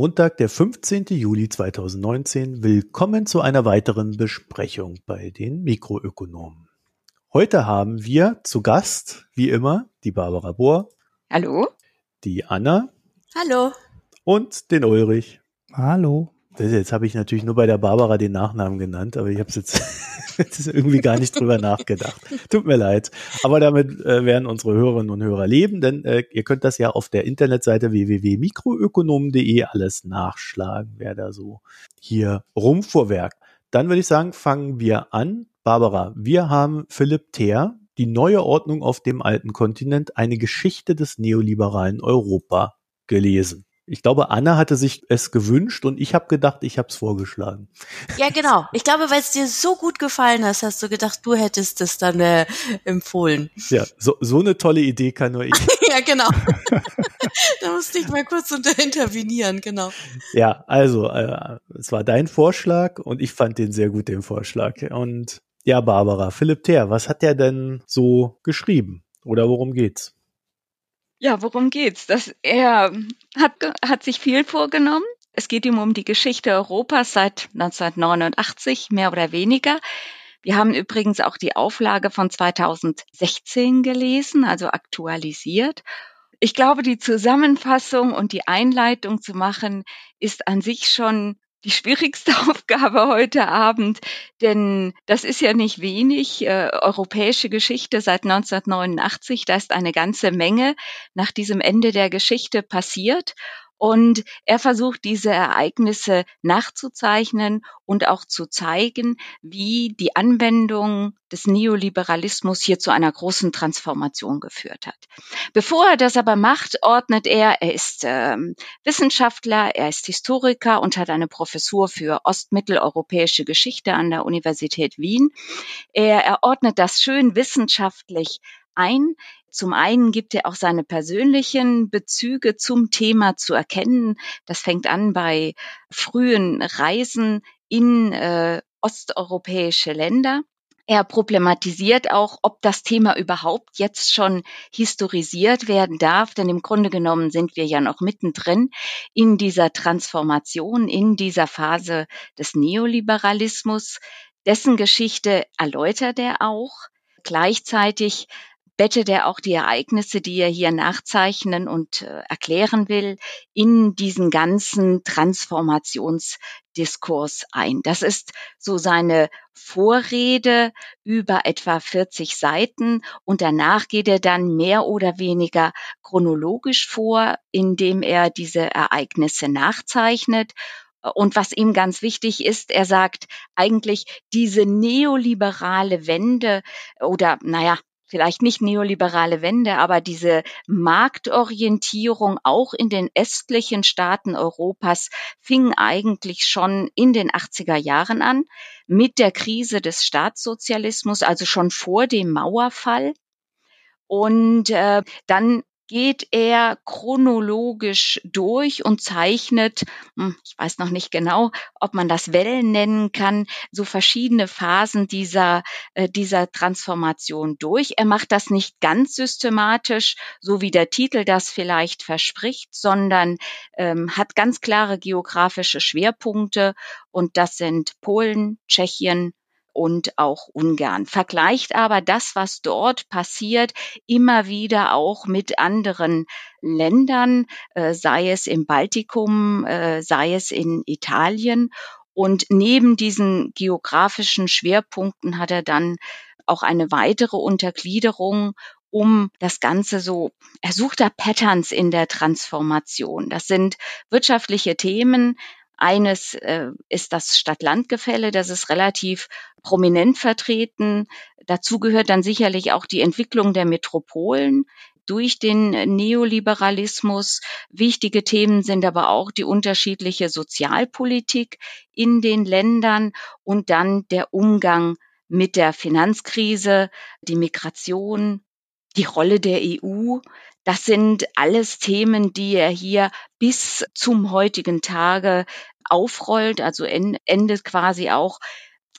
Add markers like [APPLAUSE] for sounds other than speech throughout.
Montag, der 15. Juli 2019. Willkommen zu einer weiteren Besprechung bei den Mikroökonomen. Heute haben wir zu Gast, wie immer, die Barbara Bohr. Hallo. Die Anna. Hallo. Und den Ulrich. Hallo. Jetzt habe ich natürlich nur bei der Barbara den Nachnamen genannt, aber ich habe jetzt, [LAUGHS] jetzt irgendwie gar nicht drüber nachgedacht. Tut mir leid. Aber damit äh, werden unsere Hörerinnen und Hörer leben, denn äh, ihr könnt das ja auf der Internetseite www.mikroökonomen.de alles nachschlagen, wer da so hier rumvorwerkt. Dann würde ich sagen, fangen wir an. Barbara, wir haben Philipp Theer, die neue Ordnung auf dem alten Kontinent, eine Geschichte des neoliberalen Europa gelesen. Ich glaube, Anna hatte sich es gewünscht und ich habe gedacht, ich habe es vorgeschlagen. Ja, genau. Ich glaube, weil es dir so gut gefallen hat, hast du gedacht, du hättest es dann äh, empfohlen. Ja, so, so eine tolle Idee kann nur ich. [LAUGHS] ja, genau. da musste ich mal kurz unter intervenieren, genau. Ja, also äh, es war dein Vorschlag und ich fand den sehr gut, den Vorschlag. Und ja, Barbara, Philipp Theer, was hat der denn so geschrieben? Oder worum geht's? Ja, worum geht's? Das, er hat, hat sich viel vorgenommen. Es geht ihm um die Geschichte Europas seit 1989, mehr oder weniger. Wir haben übrigens auch die Auflage von 2016 gelesen, also aktualisiert. Ich glaube, die Zusammenfassung und die Einleitung zu machen, ist an sich schon die schwierigste [LAUGHS] Aufgabe heute Abend, denn das ist ja nicht wenig. Äh, europäische Geschichte seit 1989, da ist eine ganze Menge nach diesem Ende der Geschichte passiert. Und er versucht, diese Ereignisse nachzuzeichnen und auch zu zeigen, wie die Anwendung des Neoliberalismus hier zu einer großen Transformation geführt hat. Bevor er das aber macht, ordnet er, er ist ähm, Wissenschaftler, er ist Historiker und hat eine Professur für ostmitteleuropäische Geschichte an der Universität Wien. Er ordnet das schön wissenschaftlich ein. Zum einen gibt er auch seine persönlichen Bezüge zum Thema zu erkennen. Das fängt an bei frühen Reisen in äh, osteuropäische Länder. Er problematisiert auch, ob das Thema überhaupt jetzt schon historisiert werden darf, denn im Grunde genommen sind wir ja noch mittendrin in dieser Transformation, in dieser Phase des Neoliberalismus. Dessen Geschichte erläutert er auch. Gleichzeitig bettet er auch die Ereignisse, die er hier nachzeichnen und äh, erklären will, in diesen ganzen Transformationsdiskurs ein. Das ist so seine Vorrede über etwa 40 Seiten und danach geht er dann mehr oder weniger chronologisch vor, indem er diese Ereignisse nachzeichnet und was ihm ganz wichtig ist, er sagt eigentlich diese neoliberale Wende oder naja, vielleicht nicht neoliberale Wende, aber diese Marktorientierung auch in den östlichen Staaten Europas fing eigentlich schon in den 80er Jahren an mit der Krise des Staatssozialismus, also schon vor dem Mauerfall. Und äh, dann geht er chronologisch durch und zeichnet, hm, ich weiß noch nicht genau, ob man das Wellen nennen kann, so verschiedene Phasen dieser, äh, dieser Transformation durch. Er macht das nicht ganz systematisch, so wie der Titel das vielleicht verspricht, sondern ähm, hat ganz klare geografische Schwerpunkte und das sind Polen, Tschechien, und auch Ungarn. Vergleicht aber das, was dort passiert, immer wieder auch mit anderen Ländern, äh, sei es im Baltikum, äh, sei es in Italien. Und neben diesen geografischen Schwerpunkten hat er dann auch eine weitere Untergliederung um das Ganze so, er sucht da Patterns in der Transformation. Das sind wirtschaftliche Themen, eines äh, ist das Stadt-Land-Gefälle, das ist relativ prominent vertreten. Dazu gehört dann sicherlich auch die Entwicklung der Metropolen durch den Neoliberalismus. Wichtige Themen sind aber auch die unterschiedliche Sozialpolitik in den Ländern und dann der Umgang mit der Finanzkrise, die Migration, die Rolle der EU. Das sind alles Themen, die er hier bis zum heutigen Tage aufrollt, also endet quasi auch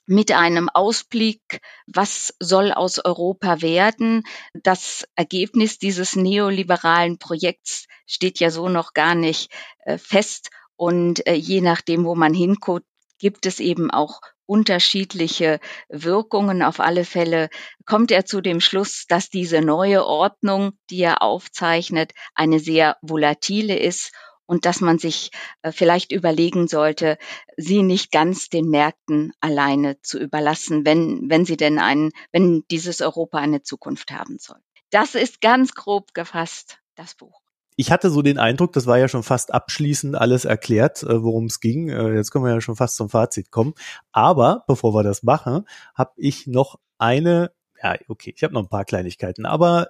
mit einem Ausblick, was soll aus Europa werden. Das Ergebnis dieses neoliberalen Projekts steht ja so noch gar nicht äh, fest. Und äh, je nachdem, wo man hinguckt, gibt es eben auch unterschiedliche Wirkungen. Auf alle Fälle kommt er zu dem Schluss, dass diese neue Ordnung, die er aufzeichnet, eine sehr volatile ist und dass man sich äh, vielleicht überlegen sollte, sie nicht ganz den Märkten alleine zu überlassen, wenn, wenn sie denn einen, wenn dieses Europa eine Zukunft haben soll. Das ist ganz grob gefasst das Buch. Ich hatte so den Eindruck, das war ja schon fast abschließend alles erklärt, äh, worum es ging. Äh, jetzt können wir ja schon fast zum Fazit kommen. Aber bevor wir das machen, habe ich noch eine, ja, okay, ich habe noch ein paar Kleinigkeiten, aber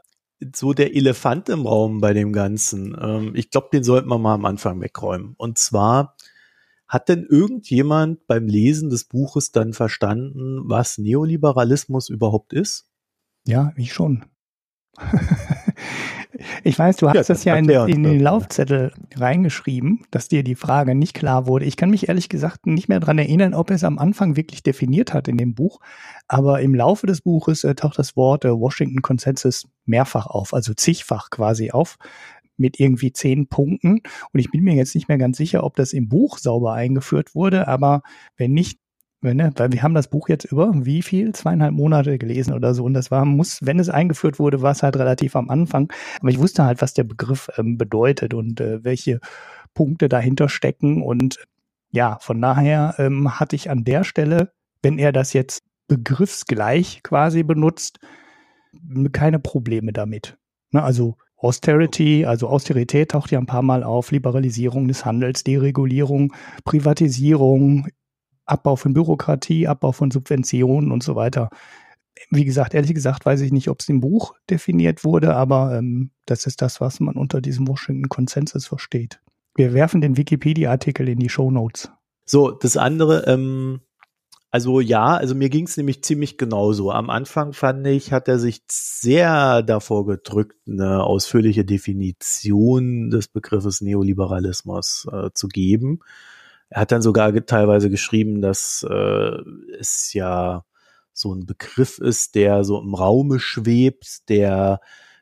so der Elefant im Raum bei dem Ganzen. Ähm, ich glaube, den sollten wir mal am Anfang wegräumen. Und zwar hat denn irgendjemand beim Lesen des Buches dann verstanden, was Neoliberalismus überhaupt ist? Ja, ich schon. [LAUGHS] Ich weiß, du hast ja, das ja in, in den Laufzettel reingeschrieben, dass dir die Frage nicht klar wurde. Ich kann mich ehrlich gesagt nicht mehr dran erinnern, ob es am Anfang wirklich definiert hat in dem Buch. Aber im Laufe des Buches äh, taucht das Wort äh, Washington Consensus mehrfach auf, also zigfach quasi auf mit irgendwie zehn Punkten. Und ich bin mir jetzt nicht mehr ganz sicher, ob das im Buch sauber eingeführt wurde, aber wenn nicht, Ne, weil wir haben das Buch jetzt über wie viel? Zweieinhalb Monate gelesen oder so. Und das war, muss, wenn es eingeführt wurde, war es halt relativ am Anfang. Aber ich wusste halt, was der Begriff ähm, bedeutet und äh, welche Punkte dahinter stecken. Und ja, von daher ähm, hatte ich an der Stelle, wenn er das jetzt begriffsgleich quasi benutzt, keine Probleme damit. Ne, also Austerity, also Austerität taucht ja ein paar Mal auf, Liberalisierung des Handels, Deregulierung, Privatisierung, Abbau von Bürokratie, Abbau von Subventionen und so weiter. Wie gesagt, ehrlich gesagt weiß ich nicht, ob es im Buch definiert wurde, aber ähm, das ist das, was man unter diesem Washington Consensus versteht. Wir werfen den Wikipedia-Artikel in die Show Notes. So, das andere, ähm, also ja, also mir ging es nämlich ziemlich genauso. Am Anfang fand ich, hat er sich sehr davor gedrückt, eine ausführliche Definition des Begriffes Neoliberalismus äh, zu geben. Er hat dann sogar teilweise geschrieben, dass äh, es ja so ein Begriff ist, der so im Raume schwebt, der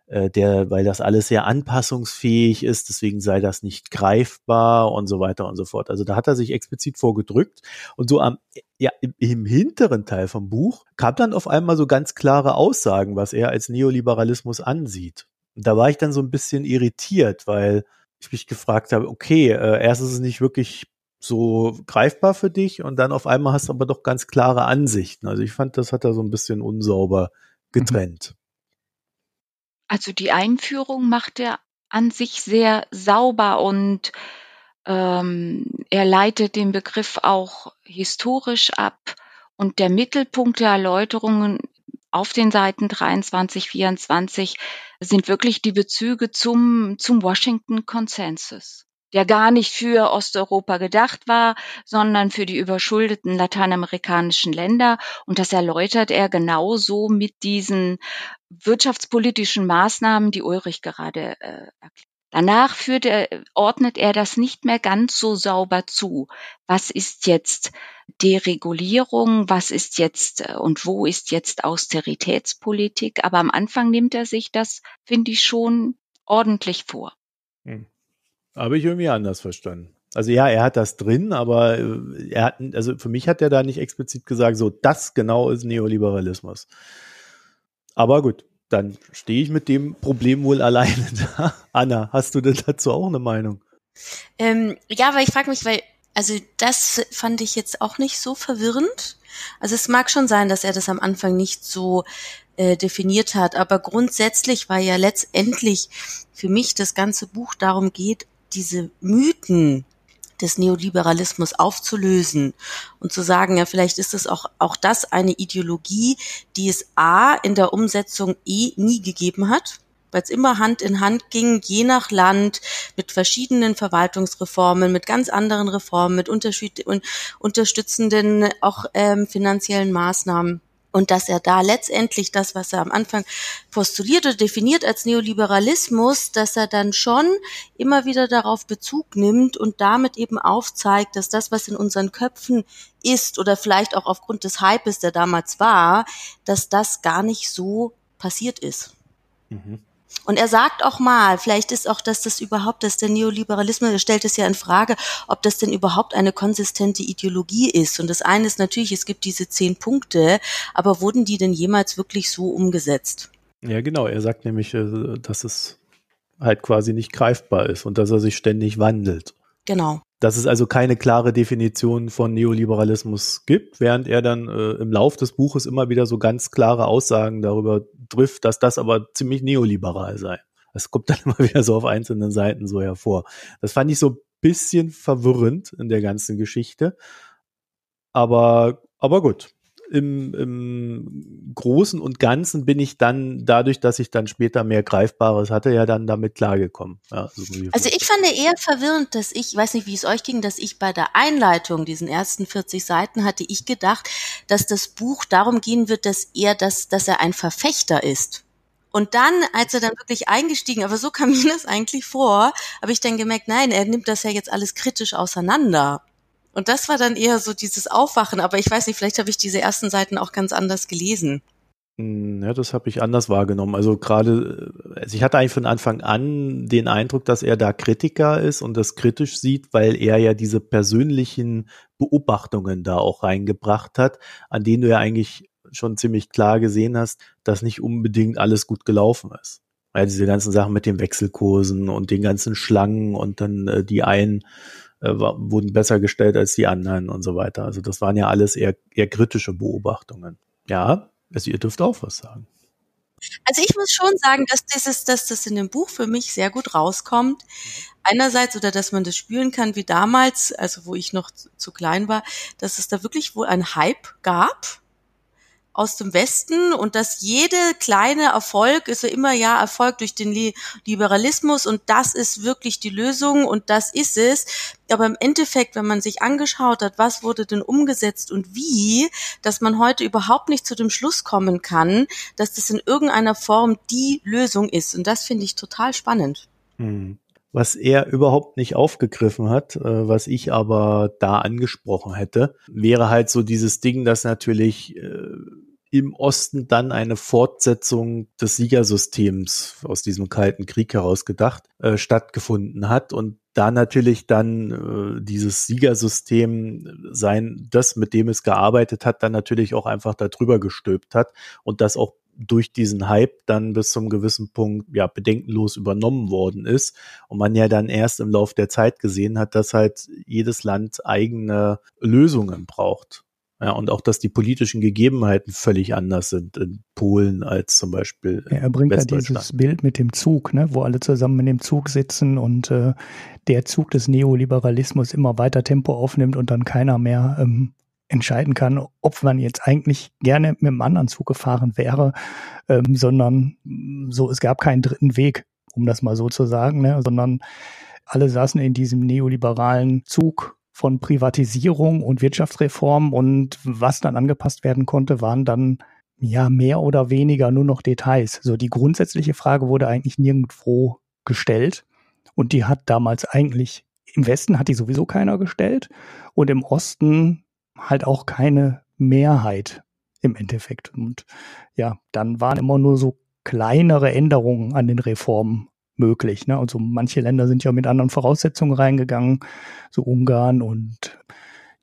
äh, der, weil das alles sehr anpassungsfähig ist, deswegen sei das nicht greifbar und so weiter und so fort. Also da hat er sich explizit vorgedrückt und so am, ja, im, hinteren Teil vom Buch kam dann auf einmal so ganz klare Aussagen, was er als Neoliberalismus ansieht. Und da war ich dann so ein bisschen irritiert, weil ich mich gefragt habe, okay, äh, erst ist es nicht wirklich so greifbar für dich und dann auf einmal hast du aber doch ganz klare Ansichten. Also ich fand, das hat er so ein bisschen unsauber getrennt. Also die Einführung macht er an sich sehr sauber und ähm, er leitet den Begriff auch historisch ab. Und der Mittelpunkt der Erläuterungen auf den Seiten 23, 24 sind wirklich die Bezüge zum, zum Washington Consensus der gar nicht für Osteuropa gedacht war, sondern für die überschuldeten lateinamerikanischen Länder. Und das erläutert er genauso mit diesen wirtschaftspolitischen Maßnahmen, die Ulrich gerade äh, erklärt. Danach führt er, ordnet er das nicht mehr ganz so sauber zu. Was ist jetzt Deregulierung? Was ist jetzt äh, und wo ist jetzt Austeritätspolitik? Aber am Anfang nimmt er sich das, finde ich, schon ordentlich vor. Hm. Habe ich irgendwie anders verstanden. Also ja, er hat das drin, aber äh, er hat, also für mich hat er da nicht explizit gesagt, so das genau ist Neoliberalismus. Aber gut, dann stehe ich mit dem Problem wohl [LAUGHS] alleine da. Anna, hast du denn dazu auch eine Meinung? Ähm, ja, weil ich frage mich, weil, also das fand ich jetzt auch nicht so verwirrend. Also es mag schon sein, dass er das am Anfang nicht so äh, definiert hat, aber grundsätzlich war ja letztendlich für mich das ganze Buch darum geht, diese Mythen des Neoliberalismus aufzulösen und zu sagen, ja, vielleicht ist es auch, auch das eine Ideologie, die es A in der Umsetzung eh nie gegeben hat, weil es immer Hand in Hand ging, je nach Land, mit verschiedenen Verwaltungsreformen, mit ganz anderen Reformen, mit unterstützenden auch ähm, finanziellen Maßnahmen. Und dass er da letztendlich das, was er am Anfang postuliert oder definiert als Neoliberalismus, dass er dann schon immer wieder darauf Bezug nimmt und damit eben aufzeigt, dass das, was in unseren Köpfen ist oder vielleicht auch aufgrund des Hypes, der damals war, dass das gar nicht so passiert ist. Mhm. Und er sagt auch mal, vielleicht ist auch, dass das überhaupt, dass der Neoliberalismus, er stellt es ja in Frage, ob das denn überhaupt eine konsistente Ideologie ist. Und das eine ist natürlich, es gibt diese zehn Punkte, aber wurden die denn jemals wirklich so umgesetzt? Ja, genau. Er sagt nämlich, äh, dass es halt quasi nicht greifbar ist und dass er sich ständig wandelt. Genau dass es also keine klare Definition von Neoliberalismus gibt, während er dann äh, im Lauf des Buches immer wieder so ganz klare Aussagen darüber trifft, dass das aber ziemlich neoliberal sei. Das kommt dann [LAUGHS] immer wieder so auf einzelnen Seiten so hervor. Das fand ich so ein bisschen verwirrend in der ganzen Geschichte. Aber, aber gut im, im Großen und Ganzen bin ich dann, dadurch, dass ich dann später mehr Greifbares hatte, ja dann damit klargekommen. Ja, so also ich fand eher verwirrend, dass ich, weiß nicht, wie es euch ging, dass ich bei der Einleitung, diesen ersten 40 Seiten, hatte ich gedacht, dass das Buch darum gehen wird, dass er, dass, dass er ein Verfechter ist. Und dann, als er dann wirklich eingestiegen, aber so kam mir das eigentlich vor, habe ich dann gemerkt, nein, er nimmt das ja jetzt alles kritisch auseinander. Und das war dann eher so dieses Aufwachen, aber ich weiß nicht, vielleicht habe ich diese ersten Seiten auch ganz anders gelesen. Hm, ja, das habe ich anders wahrgenommen. Also gerade, also ich hatte eigentlich von Anfang an den Eindruck, dass er da Kritiker ist und das kritisch sieht, weil er ja diese persönlichen Beobachtungen da auch reingebracht hat, an denen du ja eigentlich schon ziemlich klar gesehen hast, dass nicht unbedingt alles gut gelaufen ist. Weil diese ganzen Sachen mit den Wechselkursen und den ganzen Schlangen und dann äh, die einen äh, wurden besser gestellt als die anderen und so weiter. Also das waren ja alles eher, eher kritische Beobachtungen. Ja, also ihr dürft auch was sagen. Also ich muss schon sagen, dass dieses, dass das in dem Buch für mich sehr gut rauskommt. Einerseits oder dass man das spüren kann wie damals, also wo ich noch zu, klein war, dass es da wirklich wohl ein Hype gab aus dem Westen und dass jede kleine Erfolg ist ja immer ja Erfolg durch den Liberalismus und das ist wirklich die Lösung und das ist es. Aber im Endeffekt, wenn man sich angeschaut hat, was wurde denn umgesetzt und wie, dass man heute überhaupt nicht zu dem Schluss kommen kann, dass das in irgendeiner Form die Lösung ist. Und das finde ich total spannend. Hm was er überhaupt nicht aufgegriffen hat, äh, was ich aber da angesprochen hätte, wäre halt so dieses Ding, dass natürlich äh, im Osten dann eine Fortsetzung des Siegersystems aus diesem Kalten Krieg heraus gedacht äh, stattgefunden hat und da natürlich dann äh, dieses Siegersystem sein, das mit dem es gearbeitet hat, dann natürlich auch einfach darüber gestülpt hat und das auch durch diesen Hype dann bis zum gewissen Punkt ja bedenkenlos übernommen worden ist und man ja dann erst im Lauf der Zeit gesehen hat, dass halt jedes Land eigene Lösungen braucht. Ja, und auch, dass die politischen Gegebenheiten völlig anders sind in Polen als zum Beispiel. Ja, er bringt ja dieses Bild mit dem Zug, ne, wo alle zusammen in dem Zug sitzen und äh, der Zug des Neoliberalismus immer weiter Tempo aufnimmt und dann keiner mehr ähm, entscheiden kann, ob man jetzt eigentlich gerne mit einem anderen Zug gefahren wäre, ähm, sondern so, es gab keinen dritten Weg, um das mal so zu sagen, ne, sondern alle saßen in diesem neoliberalen Zug von Privatisierung und Wirtschaftsreform und was dann angepasst werden konnte, waren dann ja mehr oder weniger nur noch Details. So die grundsätzliche Frage wurde eigentlich nirgendwo gestellt und die hat damals eigentlich im Westen hat die sowieso keiner gestellt und im Osten halt auch keine Mehrheit im Endeffekt. Und ja, dann waren immer nur so kleinere Änderungen an den Reformen möglich. Ne? Also manche Länder sind ja mit anderen Voraussetzungen reingegangen, so Ungarn und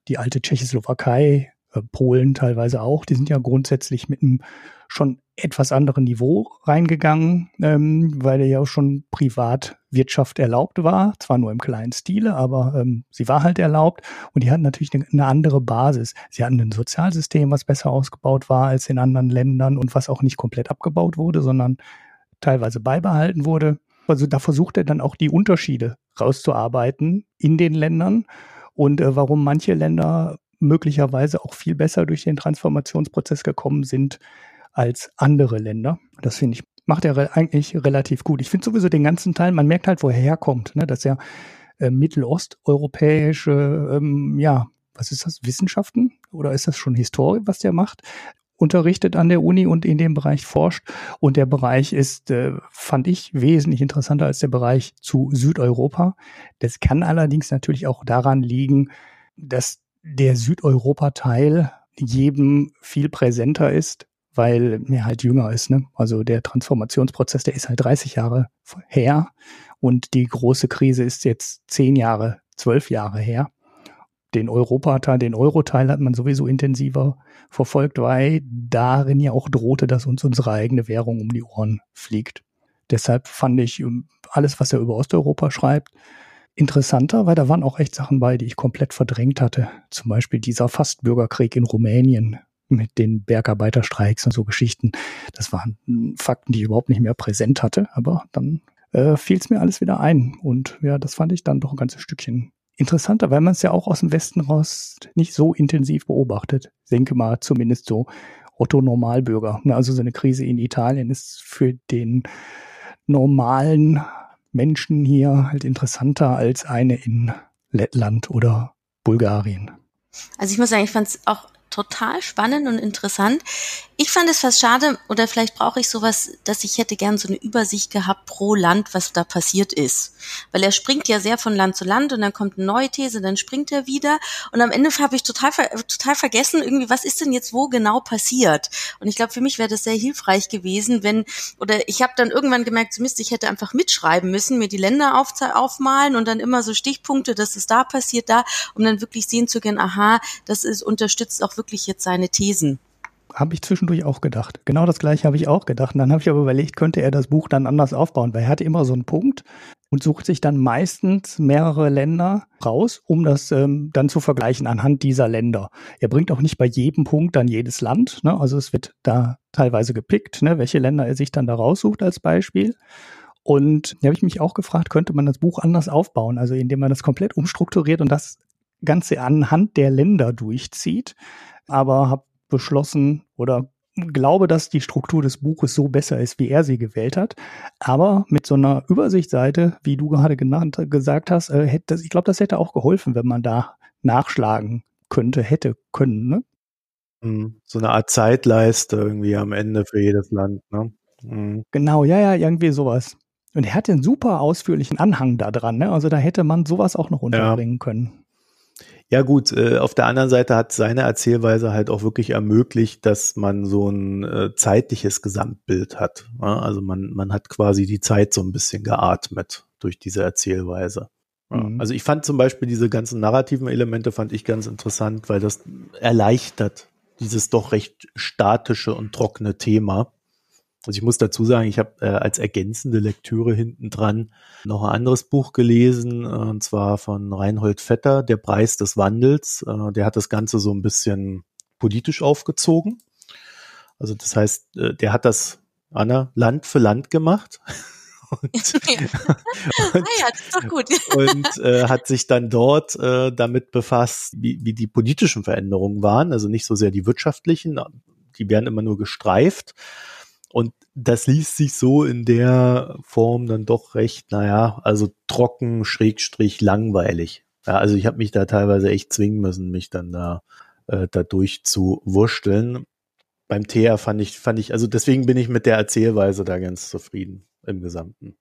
die alte Tschechoslowakei, äh, Polen teilweise auch, die sind ja grundsätzlich mit einem schon etwas anderen Niveau reingegangen, ähm, weil ja auch schon Privatwirtschaft erlaubt war, zwar nur im kleinen Stile, aber ähm, sie war halt erlaubt und die hatten natürlich eine, eine andere Basis. Sie hatten ein Sozialsystem, was besser ausgebaut war als in anderen Ländern und was auch nicht komplett abgebaut wurde, sondern teilweise beibehalten wurde. Also da versucht er dann auch die Unterschiede rauszuarbeiten in den Ländern und äh, warum manche Länder möglicherweise auch viel besser durch den Transformationsprozess gekommen sind als andere Länder. Das finde ich, macht er eigentlich relativ gut. Ich finde sowieso den ganzen Teil, man merkt halt, woher er kommt, ne? dass er äh, mittelosteuropäische, ähm, ja, was ist das, Wissenschaften oder ist das schon Historie, was der macht? Unterrichtet an der Uni und in dem Bereich forscht. Und der Bereich ist, äh, fand ich, wesentlich interessanter als der Bereich zu Südeuropa. Das kann allerdings natürlich auch daran liegen, dass der Südeuropa-Teil jedem viel präsenter ist, weil er halt jünger ist. Ne? Also der Transformationsprozess, der ist halt 30 Jahre her und die große Krise ist jetzt zehn Jahre, zwölf Jahre her den Europateil, den Euroteil hat man sowieso intensiver verfolgt, weil darin ja auch drohte, dass uns unsere eigene Währung um die Ohren fliegt. Deshalb fand ich ähm, alles, was er über Osteuropa schreibt, interessanter, weil da waren auch echt Sachen bei, die ich komplett verdrängt hatte. Zum Beispiel dieser Fastbürgerkrieg in Rumänien mit den Bergarbeiterstreiks und so Geschichten. Das waren hm, Fakten, die ich überhaupt nicht mehr präsent hatte, aber dann äh, fiel es mir alles wieder ein. Und ja, das fand ich dann doch ein ganzes Stückchen interessanter, weil man es ja auch aus dem Westen raus nicht so intensiv beobachtet. Denke mal zumindest so Otto Normalbürger. Also so eine Krise in Italien ist für den normalen Menschen hier halt interessanter als eine in Lettland oder Bulgarien. Also ich muss sagen, ich fand es auch total spannend und interessant. Ich fand es fast schade, oder vielleicht brauche ich sowas, dass ich hätte gern so eine Übersicht gehabt pro Land, was da passiert ist. Weil er springt ja sehr von Land zu Land und dann kommt eine neue These, dann springt er wieder. Und am Ende habe ich total, total vergessen, irgendwie, was ist denn jetzt wo genau passiert? Und ich glaube, für mich wäre das sehr hilfreich gewesen, wenn, oder ich habe dann irgendwann gemerkt, zumindest ich hätte einfach mitschreiben müssen, mir die Länder auf, aufmalen und dann immer so Stichpunkte, dass es da passiert, da, um dann wirklich sehen zu können, aha, das ist unterstützt auch wirklich jetzt seine Thesen habe ich zwischendurch auch gedacht. Genau das gleiche habe ich auch gedacht. Und dann habe ich aber überlegt, könnte er das Buch dann anders aufbauen, weil er hat immer so einen Punkt und sucht sich dann meistens mehrere Länder raus, um das ähm, dann zu vergleichen anhand dieser Länder. Er bringt auch nicht bei jedem Punkt dann jedes Land. Ne? Also es wird da teilweise gepickt, ne? welche Länder er sich dann da raussucht als Beispiel. Und da habe ich mich auch gefragt, könnte man das Buch anders aufbauen, also indem man das komplett umstrukturiert und das Ganze anhand der Länder durchzieht. Aber habe beschlossen oder glaube, dass die Struktur des Buches so besser ist, wie er sie gewählt hat. Aber mit so einer Übersichtsseite, wie du gerade genannt, gesagt hast, äh, hätte, ich glaube, das hätte auch geholfen, wenn man da nachschlagen könnte, hätte können. Ne? Mhm. So eine Art Zeitleiste irgendwie am Ende für jedes Land. Ne? Mhm. Genau, ja, ja, irgendwie sowas. Und er hat einen super ausführlichen Anhang da dran. Ne? Also da hätte man sowas auch noch unterbringen ja. können. Ja gut, äh, auf der anderen Seite hat seine Erzählweise halt auch wirklich ermöglicht, dass man so ein äh, zeitliches Gesamtbild hat. Ja? Also man, man hat quasi die Zeit so ein bisschen geatmet durch diese Erzählweise. Ja? Mhm. Also ich fand zum Beispiel diese ganzen narrativen Elemente fand ich ganz interessant, weil das erleichtert dieses doch recht statische und trockene Thema. Also ich muss dazu sagen, ich habe äh, als ergänzende Lektüre hinten dran noch ein anderes Buch gelesen, äh, und zwar von Reinhold Vetter, Der Preis des Wandels. Äh, der hat das Ganze so ein bisschen politisch aufgezogen. Also das heißt, äh, der hat das, Anna, Land für Land gemacht. [LAUGHS] und, und, [LAUGHS] ah ja, das ist doch gut. [LAUGHS] und äh, hat sich dann dort äh, damit befasst, wie, wie die politischen Veränderungen waren, also nicht so sehr die wirtschaftlichen, die werden immer nur gestreift, und das liest sich so in der Form dann doch recht, naja, also trocken, schrägstrich, langweilig. Ja, also ich habe mich da teilweise echt zwingen müssen, mich dann da äh, dadurch zu wursteln. Beim Thea fand ich, fand ich, also deswegen bin ich mit der Erzählweise da ganz zufrieden im Gesamten.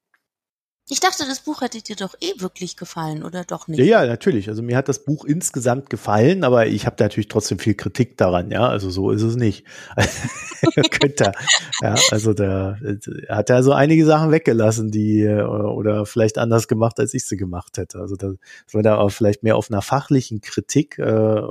Ich dachte, das Buch hätte dir doch eh wirklich gefallen, oder doch nicht? Ja, ja, natürlich. Also mir hat das Buch insgesamt gefallen, aber ich habe natürlich trotzdem viel Kritik daran, ja. Also so ist es nicht. [LAUGHS] Könnte ja, also da er hat ja so einige Sachen weggelassen, die äh, oder vielleicht anders gemacht, als ich sie gemacht hätte. Also da war da vielleicht mehr auf einer fachlichen Kritik, äh,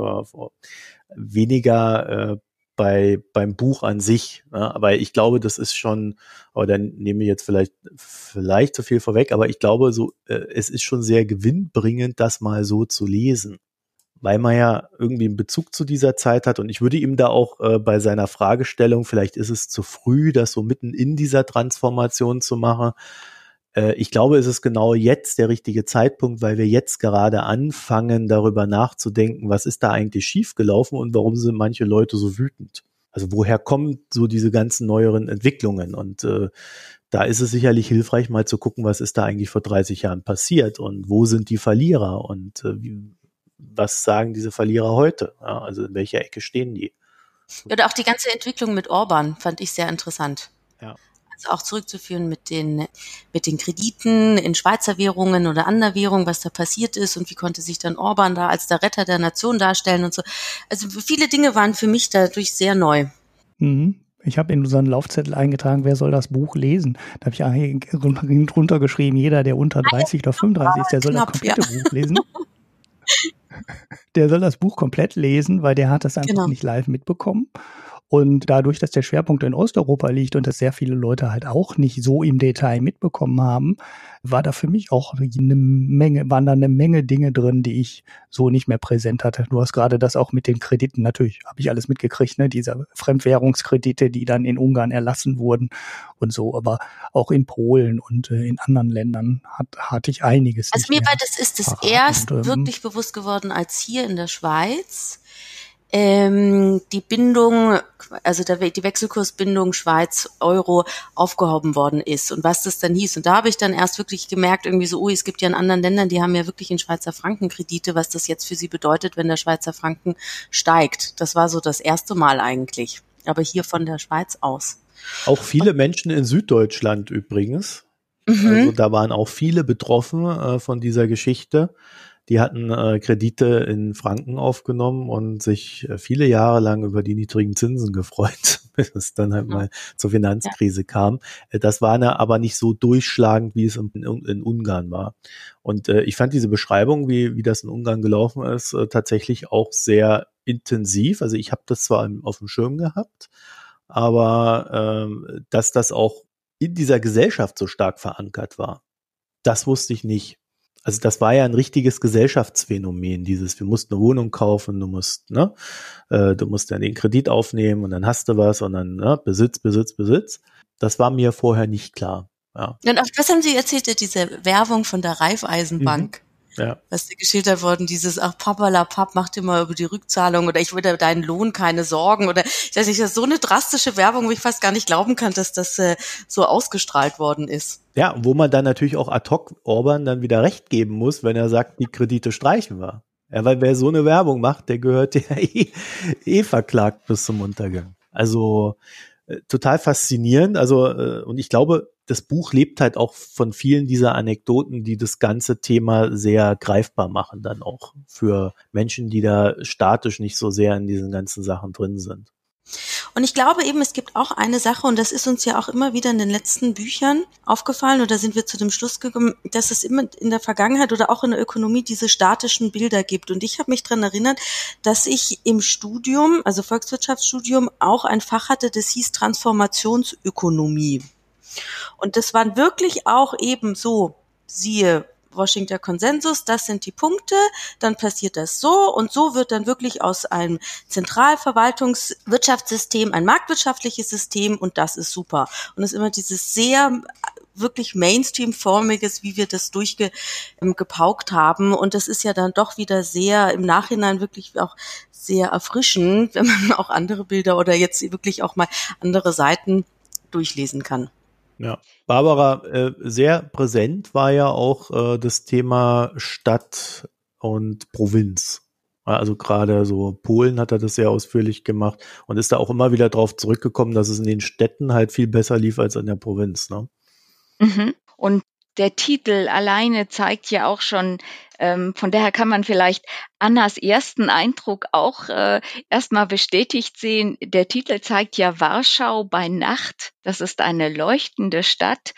weniger äh, bei beim Buch an sich. Ne? Aber ich glaube, das ist schon, aber dann nehme ich jetzt vielleicht vielleicht zu viel vorweg, aber ich glaube, so äh, es ist schon sehr gewinnbringend, das mal so zu lesen, weil man ja irgendwie einen Bezug zu dieser Zeit hat. Und ich würde ihm da auch äh, bei seiner Fragestellung, vielleicht ist es zu früh, das so mitten in dieser Transformation zu machen. Äh, ich glaube, es ist genau jetzt der richtige Zeitpunkt, weil wir jetzt gerade anfangen, darüber nachzudenken, was ist da eigentlich schiefgelaufen und warum sind manche Leute so wütend. Also woher kommen so diese ganzen neueren Entwicklungen? Und äh, da ist es sicherlich hilfreich, mal zu gucken, was ist da eigentlich vor 30 Jahren passiert und wo sind die Verlierer und äh, was sagen diese Verlierer heute? Ja, also in welcher Ecke stehen die? Oder auch die ganze Entwicklung mit Orban fand ich sehr interessant. Ja. Also auch zurückzuführen mit den, mit den Krediten in Schweizer Währungen oder anderen Währungen, was da passiert ist und wie konnte sich dann Orban da als der Retter der Nation darstellen und so. Also viele Dinge waren für mich dadurch sehr neu. Mhm. Ich habe in unseren Laufzettel eingetragen, wer soll das Buch lesen? Da habe ich drunter geschrieben, jeder, der unter 30 oder 35 ist, der soll das komplette ja. Buch lesen. [LAUGHS] der soll das Buch komplett lesen, weil der hat das einfach genau. nicht live mitbekommen. Und dadurch, dass der Schwerpunkt in Osteuropa liegt und das sehr viele Leute halt auch nicht so im Detail mitbekommen haben, war da für mich auch eine Menge, waren da eine Menge Dinge drin, die ich so nicht mehr präsent hatte. Du hast gerade das auch mit den Krediten, natürlich habe ich alles mitgekriegt, ne, diese Fremdwährungskredite, die dann in Ungarn erlassen wurden und so, aber auch in Polen und äh, in anderen Ländern hat, hatte ich einiges. Also mir war das ist es erst und, ähm, wirklich bewusst geworden als hier in der Schweiz ähm, die Bindung, also der, die Wechselkursbindung Schweiz-Euro aufgehoben worden ist und was das dann hieß. Und da habe ich dann erst wirklich gemerkt, irgendwie so, oh, es gibt ja in anderen Ländern, die haben ja wirklich in Schweizer Franken Kredite, was das jetzt für sie bedeutet, wenn der Schweizer Franken steigt. Das war so das erste Mal eigentlich. Aber hier von der Schweiz aus. Auch viele Menschen in Süddeutschland übrigens. Mhm. Also da waren auch viele betroffen äh, von dieser Geschichte. Die hatten äh, Kredite in Franken aufgenommen und sich äh, viele Jahre lang über die niedrigen Zinsen gefreut, [LAUGHS] bis es dann halt mal zur Finanzkrise ja. kam. Äh, das war aber nicht so durchschlagend, wie es in, in Ungarn war. Und äh, ich fand diese Beschreibung, wie, wie das in Ungarn gelaufen ist, äh, tatsächlich auch sehr intensiv. Also ich habe das zwar auf dem Schirm gehabt, aber äh, dass das auch in dieser Gesellschaft so stark verankert war, das wusste ich nicht also das war ja ein richtiges Gesellschaftsphänomen, dieses, wir mussten eine Wohnung kaufen, du musst, ne, äh, du musst dann den Kredit aufnehmen und dann hast du was und dann ne, Besitz, Besitz, Besitz. Das war mir vorher nicht klar. Ja. Und auch was haben Sie erzählt, diese Werbung von der Raiffeisenbank? Mhm. Ja. Was dir geschildert worden, dieses, ach Papa la Pap, mach dir mal über die Rückzahlung oder ich würde deinen Lohn keine Sorgen oder ich weiß nicht, das ist so eine drastische Werbung, wo ich fast gar nicht glauben kann, dass das äh, so ausgestrahlt worden ist. Ja, wo man dann natürlich auch ad hoc Orban dann wieder recht geben muss, wenn er sagt, die Kredite streichen wir. Ja, weil wer so eine Werbung macht, der gehört [LAUGHS] ja eh, eh verklagt bis zum Untergang. Also äh, total faszinierend. Also, äh, und ich glaube, das Buch lebt halt auch von vielen dieser Anekdoten, die das ganze Thema sehr greifbar machen, dann auch für Menschen, die da statisch nicht so sehr in diesen ganzen Sachen drin sind. Und ich glaube eben, es gibt auch eine Sache, und das ist uns ja auch immer wieder in den letzten Büchern aufgefallen, oder sind wir zu dem Schluss gekommen, dass es immer in der Vergangenheit oder auch in der Ökonomie diese statischen Bilder gibt. Und ich habe mich dran erinnert, dass ich im Studium, also Volkswirtschaftsstudium, auch ein Fach hatte, das hieß Transformationsökonomie. Und das waren wirklich auch eben so, siehe Washington Konsensus, das sind die Punkte, dann passiert das so und so wird dann wirklich aus einem Zentralverwaltungswirtschaftssystem ein marktwirtschaftliches System und das ist super. Und es ist immer dieses sehr wirklich Mainstream-formiges, wie wir das durchgepaukt ähm, haben. Und das ist ja dann doch wieder sehr im Nachhinein wirklich auch sehr erfrischend, [LAUGHS] wenn man auch andere Bilder oder jetzt wirklich auch mal andere Seiten durchlesen kann. Ja, Barbara, äh, sehr präsent war ja auch äh, das Thema Stadt und Provinz. Also gerade so Polen hat er das sehr ausführlich gemacht und ist da auch immer wieder drauf zurückgekommen, dass es in den Städten halt viel besser lief als in der Provinz. Ne? Mhm. Und der Titel alleine zeigt ja auch schon, ähm, von daher kann man vielleicht Annas ersten Eindruck auch äh, erstmal bestätigt sehen. Der Titel zeigt ja Warschau bei Nacht. Das ist eine leuchtende Stadt,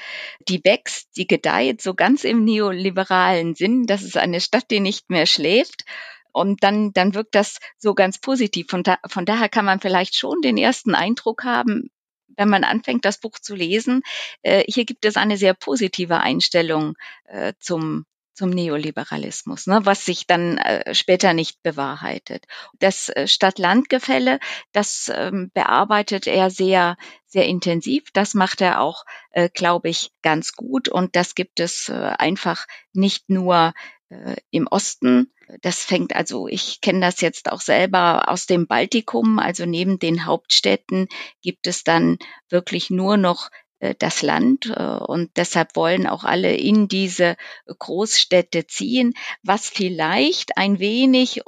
die wächst, die gedeiht, so ganz im neoliberalen Sinn. Das ist eine Stadt, die nicht mehr schläft. Und dann, dann wirkt das so ganz positiv. Von, da, von daher kann man vielleicht schon den ersten Eindruck haben, wenn man anfängt, das Buch zu lesen, äh, hier gibt es eine sehr positive Einstellung äh, zum zum Neoliberalismus, ne, was sich dann äh, später nicht bewahrheitet. Das äh, Stadt-Land-Gefälle, das ähm, bearbeitet er sehr, sehr intensiv. Das macht er auch, äh, glaube ich, ganz gut. Und das gibt es äh, einfach nicht nur äh, im Osten. Das fängt also, ich kenne das jetzt auch selber aus dem Baltikum, also neben den Hauptstädten gibt es dann wirklich nur noch das Land äh, und deshalb wollen auch alle in diese Großstädte ziehen, was vielleicht ein wenig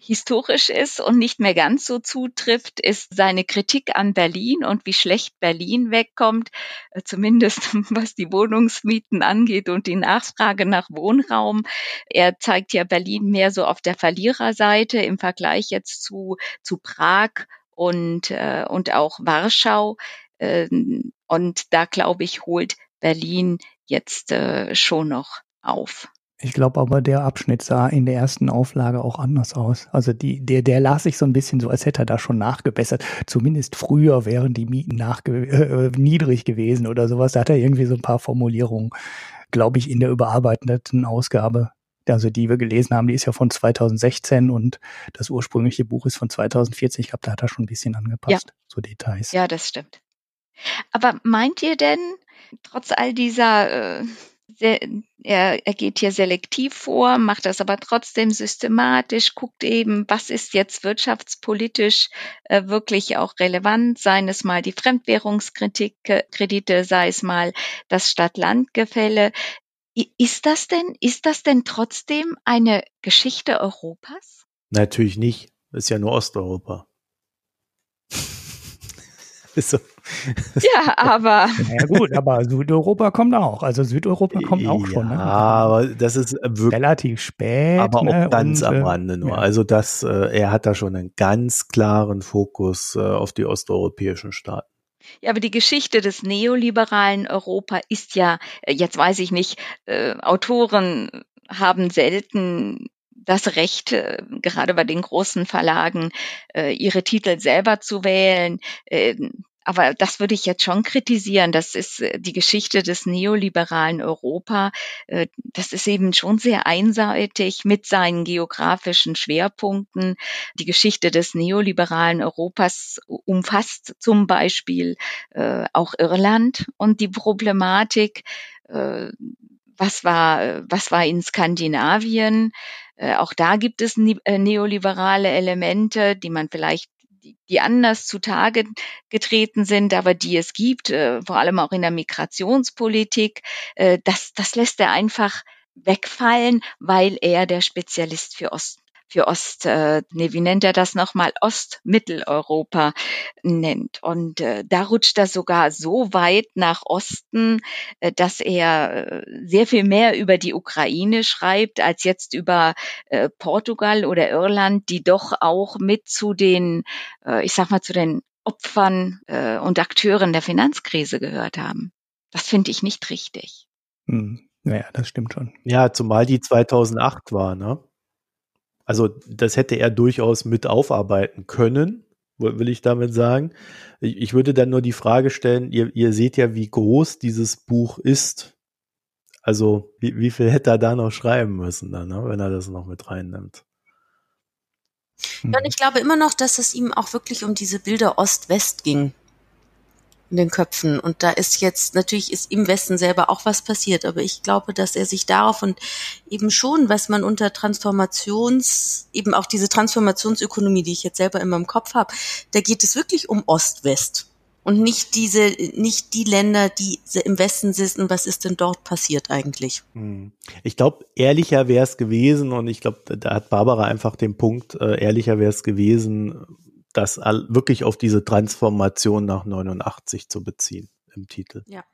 historisch ist und nicht mehr ganz so zutrifft, ist seine Kritik an Berlin und wie schlecht Berlin wegkommt, äh, zumindest [LAUGHS] was die Wohnungsmieten angeht und die Nachfrage nach Wohnraum. Er zeigt ja Berlin mehr so auf der Verliererseite im Vergleich jetzt zu, zu Prag und, äh, und auch Warschau. Ähm, und da, glaube ich, holt Berlin jetzt äh, schon noch auf. Ich glaube aber, der Abschnitt sah in der ersten Auflage auch anders aus. Also die, der, der las sich so ein bisschen so, als hätte er da schon nachgebessert. Zumindest früher wären die Mieten nachge äh, niedrig gewesen oder sowas. Da hat er irgendwie so ein paar Formulierungen, glaube ich, in der überarbeiteten Ausgabe. Also die wir gelesen haben, die ist ja von 2016 und das ursprüngliche Buch ist von 2014. Ich glaube, da hat er schon ein bisschen angepasst, ja. so Details. Ja, das stimmt. Aber meint ihr denn, trotz all dieser äh er, er geht hier selektiv vor, macht das aber trotzdem systematisch, guckt eben, was ist jetzt wirtschaftspolitisch äh, wirklich auch relevant, seien es mal die Fremdwährungskritik, Kredite, sei es mal das Stadt-Land-Gefälle. Ist das denn, ist das denn trotzdem eine Geschichte Europas? Natürlich nicht. Das ist ja nur Osteuropa. So. Ja, aber. Ja gut, aber Südeuropa kommt auch. Also Südeuropa kommt auch ja, schon. Ne? aber das ist wirklich relativ spät. Aber ne? auch ganz und, am äh, Rande nur. Ja. Also das, äh, er hat da schon einen ganz klaren Fokus äh, auf die osteuropäischen Staaten. Ja, aber die Geschichte des neoliberalen Europa ist ja, jetzt weiß ich nicht, äh, Autoren haben selten das Recht, äh, gerade bei den großen Verlagen, äh, ihre Titel selber zu wählen. Aber das würde ich jetzt schon kritisieren. Das ist äh, die Geschichte des neoliberalen Europa. Äh, das ist eben schon sehr einseitig mit seinen geografischen Schwerpunkten. Die Geschichte des neoliberalen Europas umfasst zum Beispiel äh, auch Irland und die Problematik, was war, was war in Skandinavien? Auch da gibt es neoliberale Elemente, die man vielleicht die, die anders zutage getreten sind, aber die es gibt, äh, vor allem auch in der Migrationspolitik, äh, das, das lässt er einfach wegfallen, weil er der Spezialist für Ost für Ost, äh, nee, wie nennt er das nochmal, Ostmitteleuropa nennt. Und äh, da rutscht er sogar so weit nach Osten, äh, dass er äh, sehr viel mehr über die Ukraine schreibt, als jetzt über äh, Portugal oder Irland, die doch auch mit zu den, äh, ich sag mal, zu den Opfern äh, und Akteuren der Finanzkrise gehört haben. Das finde ich nicht richtig. Hm. Naja, das stimmt schon. Ja, zumal die 2008 war, ne? Also das hätte er durchaus mit aufarbeiten können, will ich damit sagen. Ich würde dann nur die Frage stellen, ihr, ihr seht ja, wie groß dieses Buch ist. Also wie, wie viel hätte er da noch schreiben müssen, dann, ne, wenn er das noch mit reinnimmt? Ja, und ich glaube immer noch, dass es ihm auch wirklich um diese Bilder Ost-West ging in den Köpfen. Und da ist jetzt, natürlich ist im Westen selber auch was passiert, aber ich glaube, dass er sich darauf und eben schon, was man unter Transformations, eben auch diese Transformationsökonomie, die ich jetzt selber immer im Kopf habe, da geht es wirklich um Ost-West. Und nicht diese, nicht die Länder, die im Westen sitzen, was ist denn dort passiert eigentlich? Hm. Ich glaube, ehrlicher wäre es gewesen, und ich glaube, da hat Barbara einfach den Punkt, äh, ehrlicher wäre es gewesen, das wirklich auf diese Transformation nach 89 zu beziehen im Titel. Ja.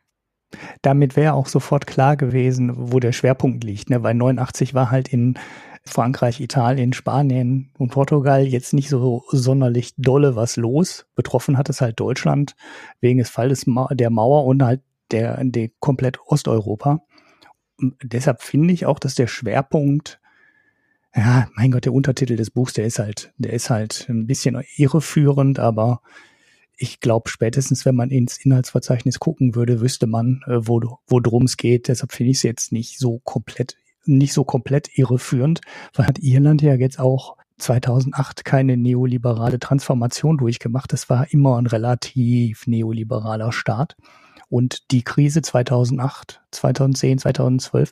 Damit wäre auch sofort klar gewesen, wo der Schwerpunkt liegt, ne? weil 89 war halt in Frankreich, Italien, Spanien und Portugal jetzt nicht so sonderlich dolle was los. Betroffen hat es halt Deutschland wegen des Falles der Mauer und halt der, der komplett Osteuropa. Und deshalb finde ich auch, dass der Schwerpunkt ja, mein Gott, der Untertitel des Buchs, der ist halt, der ist halt ein bisschen irreführend, aber ich glaube, spätestens wenn man ins Inhaltsverzeichnis gucken würde, wüsste man, äh, wo, wo drum es geht. Deshalb finde ich es jetzt nicht so komplett, nicht so komplett irreführend, weil hat Irland ja jetzt auch 2008 keine neoliberale Transformation durchgemacht. Das war immer ein relativ neoliberaler Staat. Und die Krise 2008, 2010, 2012,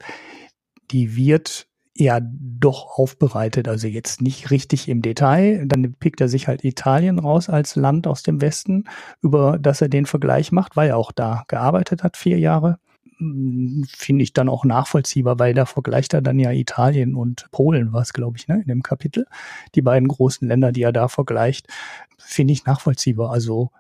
die wird ja doch aufbereitet, also jetzt nicht richtig im Detail. Dann pickt er sich halt Italien raus als Land aus dem Westen, über das er den Vergleich macht, weil er auch da gearbeitet hat, vier Jahre. hm, finde ich dann auch nachvollziehbar, weil da vergleicht er dann ja Italien und Polen, war es, glaube ich, ne, in dem Kapitel. Die beiden großen Länder, die er da vergleicht, finde ich nachvollziehbar. Also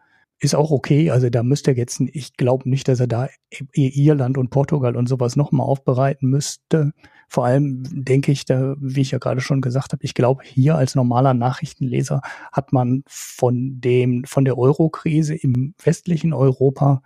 ist auch okay. Also da müsste er jetzt, ich glaube nicht, dass er da Irland und Portugal und sowas nochmal aufbereiten müsste. Vor allem denke ich, da, wie ich ja gerade schon gesagt habe, ich glaube, hier als normaler Nachrichtenleser hat man von dem, von der Eurokrise im westlichen Europa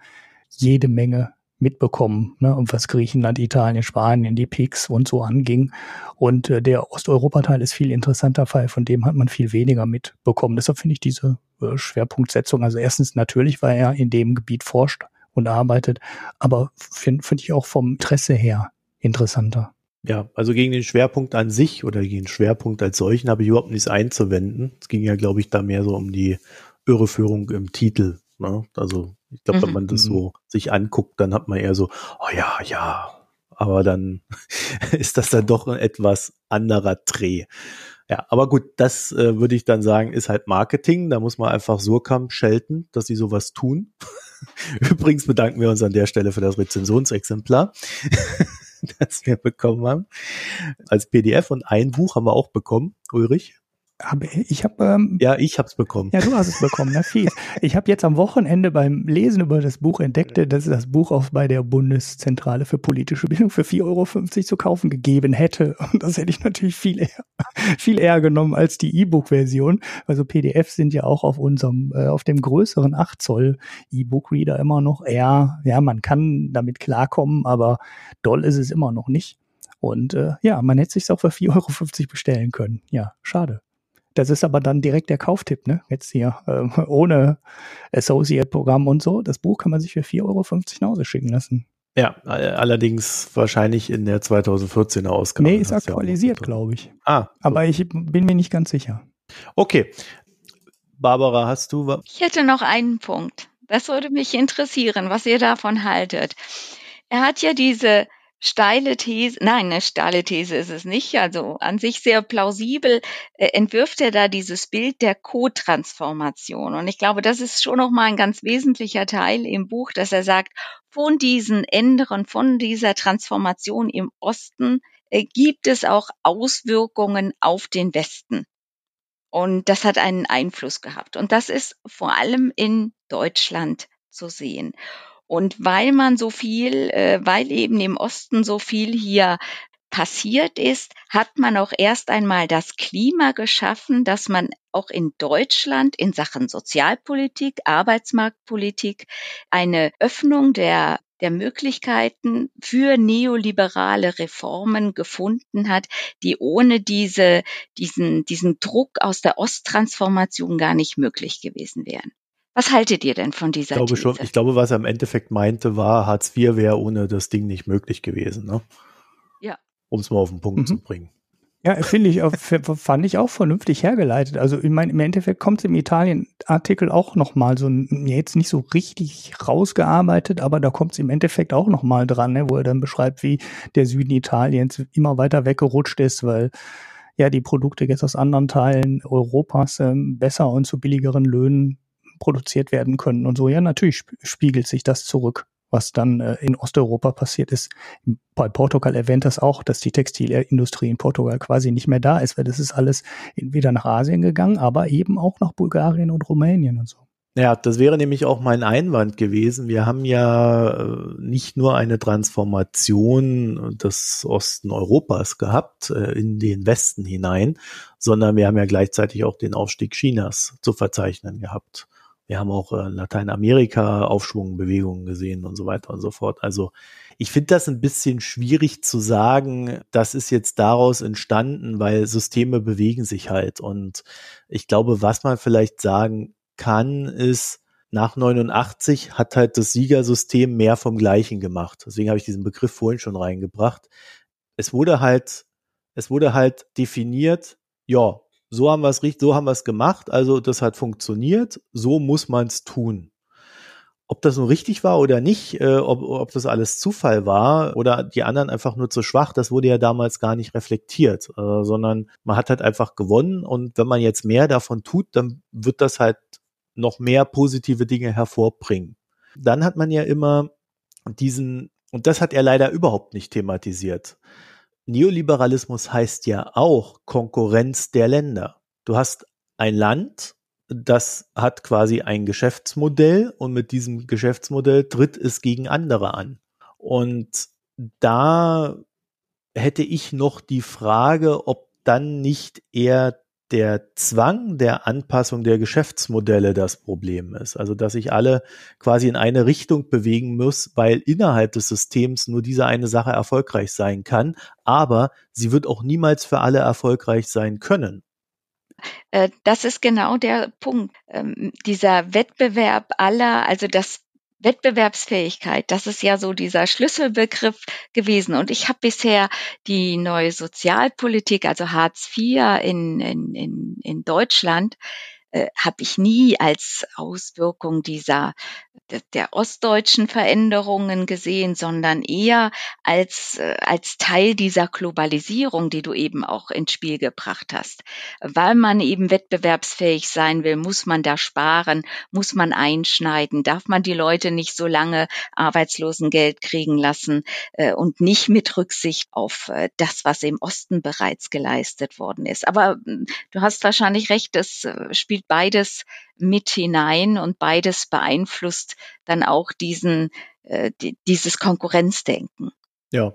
jede Menge mitbekommen, ne, und was Griechenland, Italien, Spanien, die Peaks und so anging. Und äh, der Osteuropa-Teil ist viel interessanter Fall, von dem hat man viel weniger mitbekommen. Deshalb finde ich diese äh, Schwerpunktsetzung, also erstens natürlich, weil er in dem Gebiet forscht und arbeitet, aber finde find ich auch vom Interesse her interessanter. Ja, also gegen den Schwerpunkt an sich oder gegen den Schwerpunkt als solchen habe ich überhaupt nichts einzuwenden. Es ging ja, glaube ich, da mehr so um die Irreführung im Titel. Ne? Also ich glaube, mhm. wenn man das so mhm. sich anguckt, dann hat man eher so, oh ja, ja. Aber dann [LAUGHS] ist das dann doch ein etwas anderer Dreh. Ja, aber gut, das äh, würde ich dann sagen, ist halt Marketing. Da muss man einfach Surkamp schelten, dass sie sowas tun. [LAUGHS] Übrigens bedanken wir uns an der Stelle für das Rezensionsexemplar, [LAUGHS] [LAUGHS] das wir bekommen haben. Als PDF und ein Buch haben wir auch bekommen, Ulrich. Hab, ich habe ähm, ja, ich habe es bekommen. Ja, du hast es bekommen, na fies. Ich habe jetzt am Wochenende beim Lesen über das Buch entdeckt, dass es das Buch auch bei der Bundeszentrale für politische Bildung für 4,50 Euro zu kaufen gegeben hätte. Und das hätte ich natürlich viel eher, [LAUGHS] viel eher genommen als die E-Book-Version. Also PDFs sind ja auch auf unserem, äh, auf dem größeren 8 Zoll E-Book-Reader immer noch eher, ja, man kann damit klarkommen, aber doll ist es immer noch nicht. Und äh, ja, man hätte sich auch für 4,50 Euro bestellen können. Ja, schade. Das ist aber dann direkt der Kauftipp, ne? Jetzt hier, äh, [LAUGHS] ohne Associate-Programm und so. Das Buch kann man sich für 4,50 Euro nach Hause schicken lassen. Ja, allerdings wahrscheinlich in der 2014er Ausgabe. Nee, ist aktualisiert, ja glaube ich. Ah. Aber ich bin mir nicht ganz sicher. Okay. Barbara, hast du was? Ich hätte noch einen Punkt. Das würde mich interessieren, was ihr davon haltet. Er hat ja diese steile These, nein, eine steile These ist es nicht, also an sich sehr plausibel äh, entwirft er da dieses Bild der Co-Transformation. Und ich glaube, das ist schon nochmal ein ganz wesentlicher Teil im Buch, dass er sagt, von diesen Änderungen, von dieser Transformation im Osten äh, gibt es auch Auswirkungen auf den Westen. Und das hat einen Einfluss gehabt. Und das ist vor allem in Deutschland zu sehen. Und weil man so viel, äh, weil eben im Osten so viel hier passiert ist, hat man auch erst einmal das Klima geschaffen, dass man auch in Deutschland in Sachen Sozialpolitik, Arbeitsmarktpolitik eine Öffnung der der Möglichkeiten für neoliberale Reformen gefunden hat, die ohne diese, diesen, diesen Druck aus der Osttransformation gar nicht möglich gewesen wären. Was haltet ihr denn von dieser ich glaube These? Schon, ich glaube, was er im Endeffekt meinte, war, Hartz IV wäre ohne das Ding nicht möglich gewesen. Ne? Ja. Um es mal auf den Punkt mhm. zu bringen. Ja, finde ich, fand ich auch vernünftig hergeleitet. Also ich meine, im Endeffekt kommt es im Italien-Artikel auch nochmal so, jetzt nicht so richtig rausgearbeitet, aber da kommt es im Endeffekt auch nochmal dran, ne, wo er dann beschreibt, wie der Süden Italiens immer weiter weggerutscht ist, weil ja die Produkte jetzt aus anderen Teilen Europas ähm, besser und zu billigeren Löhnen produziert werden können und so. Ja, natürlich spiegelt sich das zurück, was dann äh, in Osteuropa passiert ist. Bei Portugal erwähnt das auch, dass die Textilindustrie in Portugal quasi nicht mehr da ist, weil das ist alles wieder nach Asien gegangen, aber eben auch nach Bulgarien und Rumänien und so. Ja, das wäre nämlich auch mein Einwand gewesen. Wir haben ja äh, nicht nur eine Transformation des Osten Europas gehabt äh, in den Westen hinein, sondern wir haben ja gleichzeitig auch den Aufstieg Chinas zu verzeichnen gehabt. Wir haben auch äh, Lateinamerika Aufschwungbewegungen gesehen und so weiter und so fort. Also ich finde das ein bisschen schwierig zu sagen, das ist jetzt daraus entstanden, weil Systeme bewegen sich halt. Und ich glaube, was man vielleicht sagen kann, ist, nach 89 hat halt das Siegersystem mehr vom Gleichen gemacht. Deswegen habe ich diesen Begriff vorhin schon reingebracht. Es wurde halt, es wurde halt definiert, ja, so haben wir es so haben wir es gemacht, also das hat funktioniert, so muss man es tun. Ob das nun richtig war oder nicht, äh, ob, ob das alles Zufall war oder die anderen einfach nur zu schwach, das wurde ja damals gar nicht reflektiert, äh, sondern man hat halt einfach gewonnen und wenn man jetzt mehr davon tut, dann wird das halt noch mehr positive Dinge hervorbringen. Dann hat man ja immer diesen und das hat er leider überhaupt nicht thematisiert. Neoliberalismus heißt ja auch Konkurrenz der Länder. Du hast ein Land, das hat quasi ein Geschäftsmodell und mit diesem Geschäftsmodell tritt es gegen andere an. Und da hätte ich noch die Frage, ob dann nicht eher der Zwang der Anpassung der Geschäftsmodelle das Problem ist. Also, dass sich alle quasi in eine Richtung bewegen muss, weil innerhalb des Systems nur diese eine Sache erfolgreich sein kann, aber sie wird auch niemals für alle erfolgreich sein können. Äh, das ist genau der Punkt. Ähm, dieser Wettbewerb aller, also das Wettbewerbsfähigkeit, das ist ja so dieser Schlüsselbegriff gewesen. Und ich habe bisher die neue Sozialpolitik, also Hartz IV in, in, in, in Deutschland, äh, habe ich nie als Auswirkung dieser der ostdeutschen Veränderungen gesehen, sondern eher als, äh, als Teil dieser Globalisierung, die du eben auch ins Spiel gebracht hast. Weil man eben wettbewerbsfähig sein will, muss man da sparen, muss man einschneiden, darf man die Leute nicht so lange Arbeitslosengeld kriegen lassen äh, und nicht mit Rücksicht auf äh, das, was im Osten bereits geleistet worden ist. Aber hm, du hast wahrscheinlich recht, das äh, spielt beides mit hinein und beides beeinflusst dann auch diesen, äh, die, dieses Konkurrenzdenken. Ja,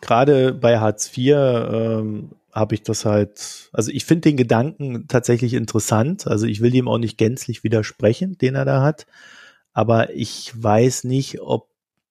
gerade bei Hartz IV ähm, habe ich das halt, also ich finde den Gedanken tatsächlich interessant. Also ich will ihm auch nicht gänzlich widersprechen, den er da hat. Aber ich weiß nicht, ob,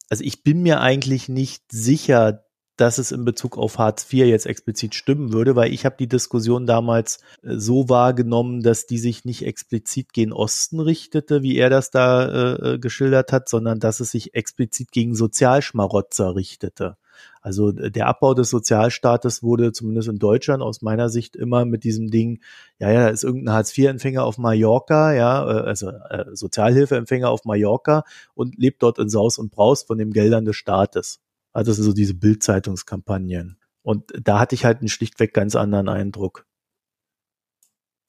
also ich bin mir eigentlich nicht sicher, dass es in Bezug auf Hartz IV jetzt explizit stimmen würde, weil ich habe die Diskussion damals äh, so wahrgenommen, dass die sich nicht explizit gegen Osten richtete, wie er das da äh, äh, geschildert hat, sondern dass es sich explizit gegen Sozialschmarotzer richtete. Also der Abbau des Sozialstaates wurde zumindest in Deutschland aus meiner Sicht immer mit diesem Ding, ja, ja, ist irgendein Hartz-IV-Empfänger auf Mallorca, ja, also äh, Sozialhilfeempfänger auf Mallorca und lebt dort in Saus und Braus von den Geldern des Staates. Also das sind so diese Bildzeitungskampagnen. Und da hatte ich halt einen schlichtweg ganz anderen Eindruck.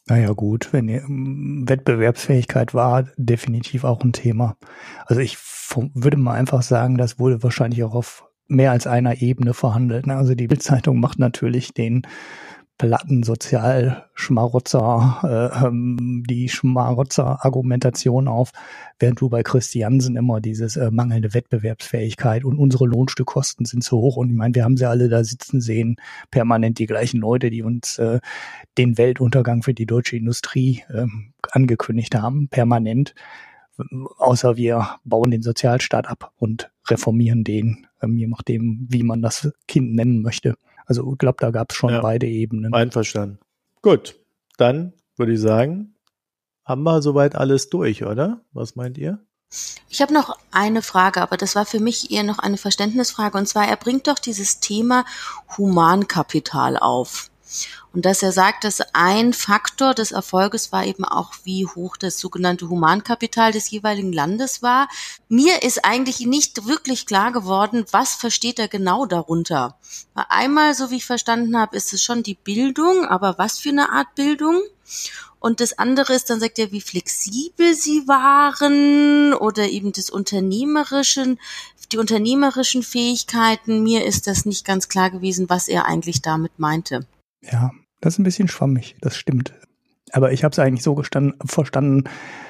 Naja, gut, wenn ihr, ähm, Wettbewerbsfähigkeit war definitiv auch ein Thema. Also ich würde mal einfach sagen, das wurde wahrscheinlich auch auf mehr als einer Ebene verhandelt. Ne? Also die Bildzeitung macht natürlich den platten Sozialschmarotzer, äh, ähm, die Schmarotzer-Argumentation auf, während du bei Christiansen immer dieses äh, mangelnde Wettbewerbsfähigkeit und unsere Lohnstückkosten sind zu hoch. Und ich meine, wir haben sie alle da sitzen sehen, permanent die gleichen Leute, die uns äh, den Weltuntergang für die deutsche Industrie äh, angekündigt haben, permanent. Außer wir bauen den Sozialstaat ab und reformieren den, äh, je nachdem, wie man das Kind nennen möchte. Also ich glaube, da gab es schon ja, beide Ebenen. Einverstanden. Gut, dann würde ich sagen, haben wir soweit alles durch, oder? Was meint ihr? Ich habe noch eine Frage, aber das war für mich eher noch eine Verständnisfrage. Und zwar, er bringt doch dieses Thema Humankapital auf. Und dass er sagt, dass ein Faktor des Erfolges war eben auch, wie hoch das sogenannte Humankapital des jeweiligen Landes war. Mir ist eigentlich nicht wirklich klar geworden, was versteht er genau darunter. Einmal, so wie ich verstanden habe, ist es schon die Bildung, aber was für eine Art Bildung? Und das andere ist, dann sagt er, wie flexibel sie waren oder eben das unternehmerischen, die unternehmerischen Fähigkeiten. Mir ist das nicht ganz klar gewesen, was er eigentlich damit meinte. Ja, das ist ein bisschen schwammig, das stimmt. Aber ich habe es eigentlich so gestanden, verstanden,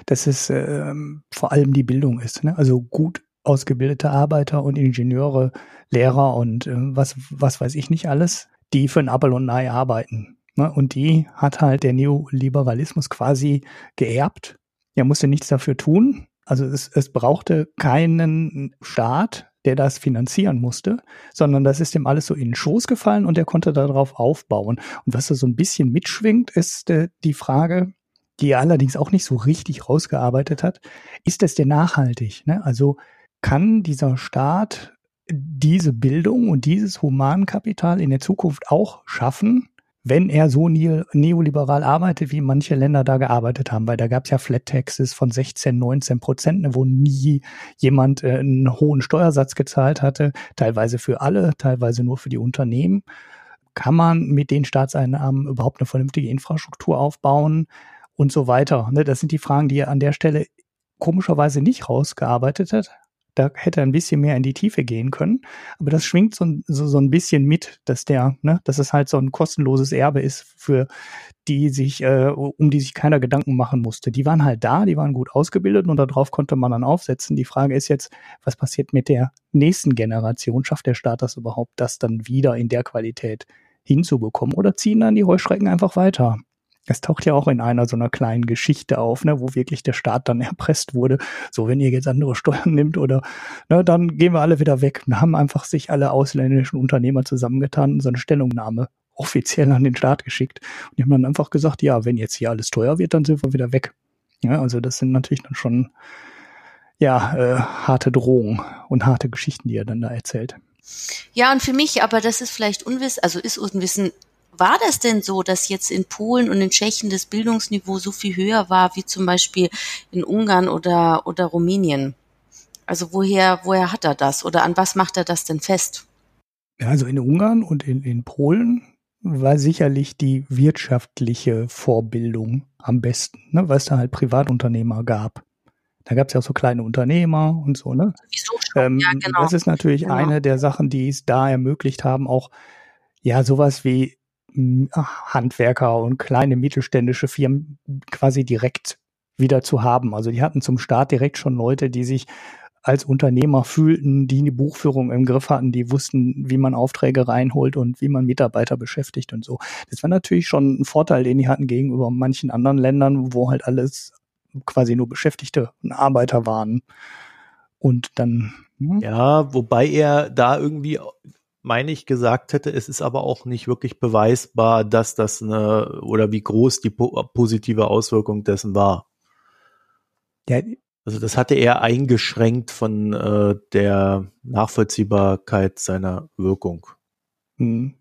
dass es äh, vor allem die Bildung ist. Ne? Also gut ausgebildete Arbeiter und Ingenieure, Lehrer und äh, was, was weiß ich nicht alles, die für ein Apple und Ei arbeiten. Ne? Und die hat halt der Neoliberalismus quasi geerbt. Er musste nichts dafür tun. Also es, es brauchte keinen Staat, der das finanzieren musste, sondern das ist ihm alles so in den Schoß gefallen und er konnte darauf aufbauen. Und was da so ein bisschen mitschwingt, ist äh, die Frage, die er allerdings auch nicht so richtig rausgearbeitet hat, ist das denn nachhaltig? Ne? Also kann dieser Staat diese Bildung und dieses Humankapital in der Zukunft auch schaffen, wenn er so neoliberal arbeitet, wie manche Länder da gearbeitet haben, weil da gab es ja Flat Taxes von 16, 19 Prozent, wo nie jemand äh, einen hohen Steuersatz gezahlt hatte, teilweise für alle, teilweise nur für die Unternehmen. Kann man mit den Staatseinnahmen überhaupt eine vernünftige Infrastruktur aufbauen und so weiter? Ne? Das sind die Fragen, die er an der Stelle komischerweise nicht rausgearbeitet hat. Da hätte er ein bisschen mehr in die Tiefe gehen können. Aber das schwingt so, so, so ein bisschen mit, dass der, ne, dass es halt so ein kostenloses Erbe ist, für die sich, äh, um die sich keiner Gedanken machen musste. Die waren halt da, die waren gut ausgebildet und darauf konnte man dann aufsetzen. Die Frage ist jetzt, was passiert mit der nächsten Generation? Schafft der Staat das überhaupt, das dann wieder in der Qualität hinzubekommen? Oder ziehen dann die Heuschrecken einfach weiter? Es taucht ja auch in einer so einer kleinen Geschichte auf, ne, wo wirklich der Staat dann [LAUGHS] erpresst wurde. So, wenn ihr jetzt andere Steuern nimmt oder, ne, dann gehen wir alle wieder weg. Und haben einfach sich alle ausländischen Unternehmer zusammengetan und so eine Stellungnahme offiziell an den Staat geschickt. Und die haben dann einfach gesagt, ja, wenn jetzt hier alles teuer wird, dann sind wir wieder weg. Ja, also das sind natürlich dann schon, ja, äh, harte Drohungen und harte Geschichten, die er dann da erzählt. Ja, und für mich, aber das ist vielleicht Unwissen, also ist Unwissen, war das denn so, dass jetzt in Polen und in Tschechien das Bildungsniveau so viel höher war wie zum Beispiel in Ungarn oder, oder Rumänien? Also woher, woher hat er das oder an was macht er das denn fest? Ja, also in Ungarn und in, in Polen war sicherlich die wirtschaftliche Vorbildung am besten, ne, weil es da halt Privatunternehmer gab. Da gab es ja auch so kleine Unternehmer und so, ne? Wieso schon? Ähm, ja, genau. Das ist natürlich genau. eine der Sachen, die es da ermöglicht haben, auch ja sowas wie Handwerker und kleine mittelständische Firmen quasi direkt wieder zu haben. Also die hatten zum Start direkt schon Leute, die sich als Unternehmer fühlten, die eine Buchführung im Griff hatten, die wussten, wie man Aufträge reinholt und wie man Mitarbeiter beschäftigt und so. Das war natürlich schon ein Vorteil, den die hatten gegenüber manchen anderen Ländern, wo halt alles quasi nur Beschäftigte und Arbeiter waren. Und dann. Hm? Ja, wobei er da irgendwie meine ich, gesagt hätte. Es ist aber auch nicht wirklich beweisbar, dass das eine oder wie groß die po positive Auswirkung dessen war. Ja. Also das hatte er eingeschränkt von äh, der Nachvollziehbarkeit seiner Wirkung. Mhm.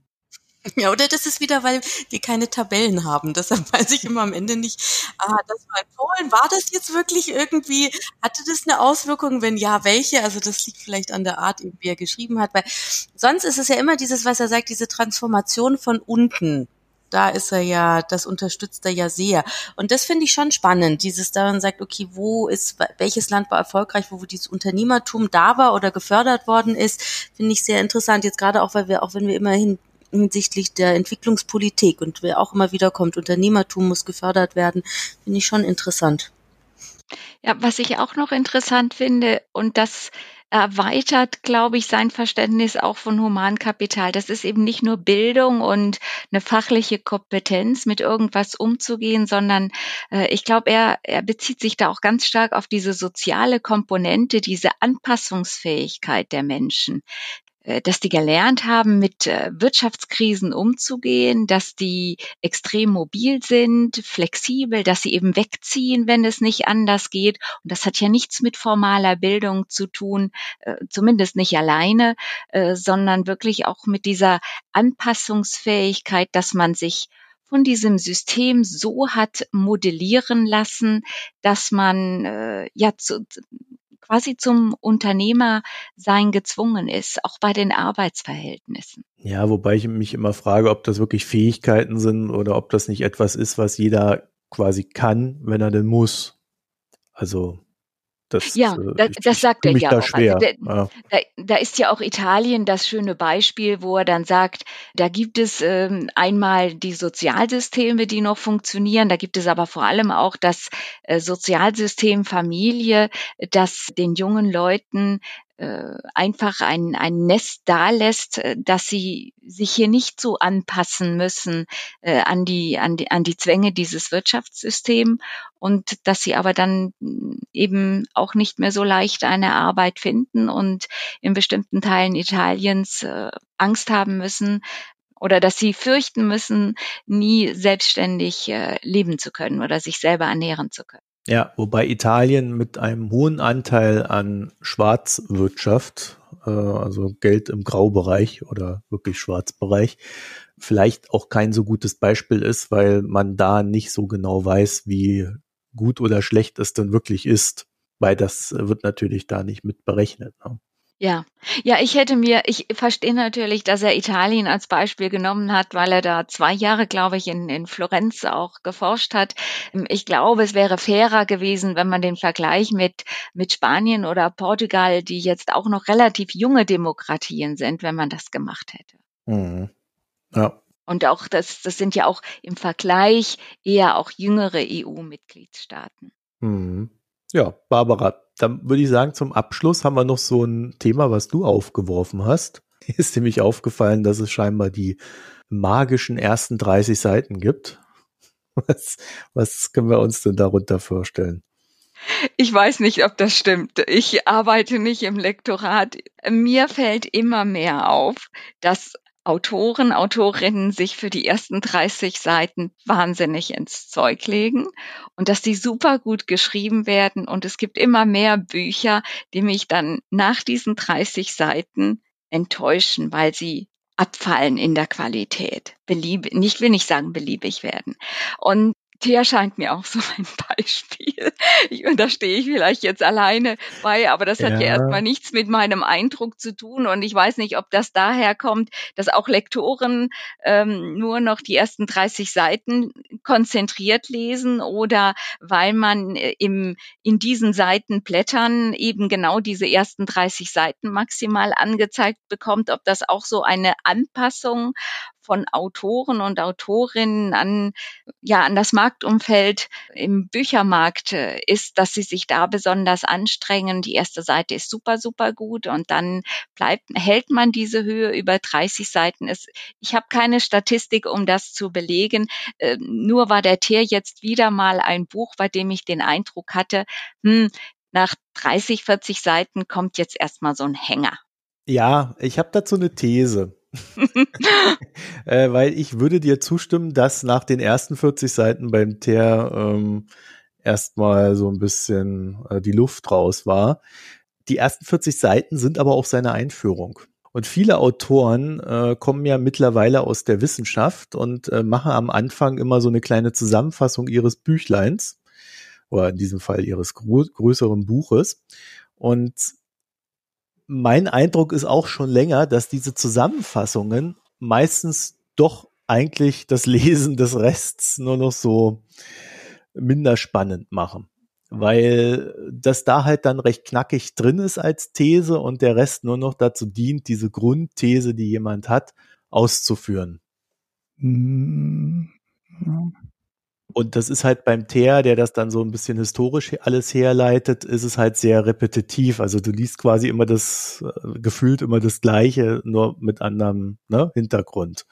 [LAUGHS] Ja, oder das ist wieder, weil die keine Tabellen haben. Deshalb weiß ich immer am Ende nicht, ah, das war in Polen. War das jetzt wirklich irgendwie, hatte das eine Auswirkung? Wenn ja, welche? Also das liegt vielleicht an der Art, wie er geschrieben hat. Weil sonst ist es ja immer dieses, was er sagt, diese Transformation von unten. Da ist er ja, das unterstützt er ja sehr. Und das finde ich schon spannend, dieses da man sagt, okay, wo ist, welches Land war erfolgreich, wo dieses Unternehmertum da war oder gefördert worden ist, finde ich sehr interessant. Jetzt gerade auch, weil wir, auch wenn wir immerhin hinsichtlich der Entwicklungspolitik und wer auch immer wieder kommt, Unternehmertum muss gefördert werden, finde ich schon interessant. Ja, was ich auch noch interessant finde und das erweitert, glaube ich, sein Verständnis auch von Humankapital. Das ist eben nicht nur Bildung und eine fachliche Kompetenz, mit irgendwas umzugehen, sondern äh, ich glaube, er, er bezieht sich da auch ganz stark auf diese soziale Komponente, diese Anpassungsfähigkeit der Menschen. Äh, dass die gelernt haben, mit äh, Wirtschaftskrisen umzugehen, dass die extrem mobil sind, flexibel, dass sie eben wegziehen, wenn es nicht anders geht. Und das hat ja nichts mit formaler Bildung zu tun, äh, zumindest nicht alleine, sondern wirklich auch mit dieser Anpassungsfähigkeit, dass man sich von diesem System so hat modellieren lassen, dass man ja zu, quasi zum Unternehmer sein gezwungen ist, auch bei den Arbeitsverhältnissen. Ja, wobei ich mich immer frage, ob das wirklich Fähigkeiten sind oder ob das nicht etwas ist, was jeder quasi kann, wenn er denn muss. Also das, ja, äh, das, das sagt er ja auch. Also da, ja. Da, da, ist ja auch Italien das schöne Beispiel, wo er dann sagt, da gibt es ähm, einmal die Sozialsysteme, die noch funktionieren, da gibt es aber vor allem auch das äh, Sozialsystem Familie, das den jungen Leuten äh, einfach ein, ein Nest dalässt, äh, dass sie sich hier nicht so anpassen müssen äh, an, die, an, die, an die Zwänge dieses Wirtschaftssystems und dass sie aber dann eben auch nicht mehr so leicht eine Arbeit finden und in bestimmten Teilen Italiens äh, Angst haben müssen, oder dass sie fürchten müssen, nie selbstständig äh, leben zu können oder sich selber ernähren zu können. Ja, wobei Italien mit einem hohen Anteil an Schwarzwirtschaft, äh, also Geld im Graubereich oder wirklich Schwarzbereich, vielleicht auch kein so gutes Beispiel ist, weil man da nicht so genau weiß, wie gut oder schlecht es denn wirklich ist, weil das wird natürlich da nicht mit berechnet. Ne? Ja, ja, ich hätte mir, ich verstehe natürlich, dass er Italien als Beispiel genommen hat, weil er da zwei Jahre, glaube ich, in, in Florenz auch geforscht hat. Ich glaube, es wäre fairer gewesen, wenn man den Vergleich mit, mit Spanien oder Portugal, die jetzt auch noch relativ junge Demokratien sind, wenn man das gemacht hätte. Mhm. Ja. Und auch das, das sind ja auch im Vergleich eher auch jüngere EU-Mitgliedstaaten. Mhm. Ja, Barbara, dann würde ich sagen, zum Abschluss haben wir noch so ein Thema, was du aufgeworfen hast. [LAUGHS] Ist nämlich aufgefallen, dass es scheinbar die magischen ersten 30 Seiten gibt. [LAUGHS] Was, was können wir uns denn darunter vorstellen? Ich weiß nicht, ob das stimmt. Ich arbeite nicht im Lektorat. Mir fällt immer mehr auf, dass Autoren, Autorinnen sich für die ersten 30 Seiten wahnsinnig ins Zeug legen und dass die super gut geschrieben werden. Und es gibt immer mehr Bücher, die mich dann nach diesen 30 Seiten enttäuschen, weil sie abfallen in der Qualität. Belieb, nicht will nicht sagen beliebig werden. Und Thea scheint mir auch so ein [LAUGHS] Beispiel. Ich, und da stehe ich vielleicht jetzt alleine bei, aber das hat ja. ja erstmal nichts mit meinem Eindruck zu tun. Und ich weiß nicht, ob das daher kommt, dass auch Lektoren ähm, nur noch die ersten 30 Seiten konzentriert lesen oder weil man äh, im, in diesen Seiten blättern eben genau diese ersten 30 Seiten maximal angezeigt bekommt, ob das auch so eine Anpassung von Autoren und Autorinnen an, ja, an das Marktumfeld im Büchermarkt äh, ist, dass sie sich da besonders anstrengen. Die erste Seite ist super, super gut und dann bleibt, hält man diese Höhe über 30 Seiten. Es, ich habe keine Statistik, um das zu belegen. Äh, nur war der Tier jetzt wieder mal ein Buch, bei dem ich den Eindruck hatte, hm, nach 30, 40 Seiten kommt jetzt erstmal so ein Hänger. Ja, ich habe dazu eine These. [LAUGHS] äh, weil ich würde dir zustimmen, dass nach den ersten 40 Seiten beim Teer ähm, erstmal so ein bisschen äh, die Luft raus war. Die ersten 40 Seiten sind aber auch seine Einführung. Und viele Autoren äh, kommen ja mittlerweile aus der Wissenschaft und äh, machen am Anfang immer so eine kleine Zusammenfassung ihres Büchleins oder in diesem Fall ihres größeren Buches. Und mein Eindruck ist auch schon länger, dass diese Zusammenfassungen meistens doch eigentlich das Lesen des Rests nur noch so minder spannend machen. Weil das da halt dann recht knackig drin ist als These und der Rest nur noch dazu dient, diese Grundthese, die jemand hat, auszuführen. Mm, und das ist halt beim Teer, der das dann so ein bisschen historisch alles herleitet, ist es halt sehr repetitiv. Also du liest quasi immer das, äh, gefühlt immer das Gleiche, nur mit anderem ne, Hintergrund.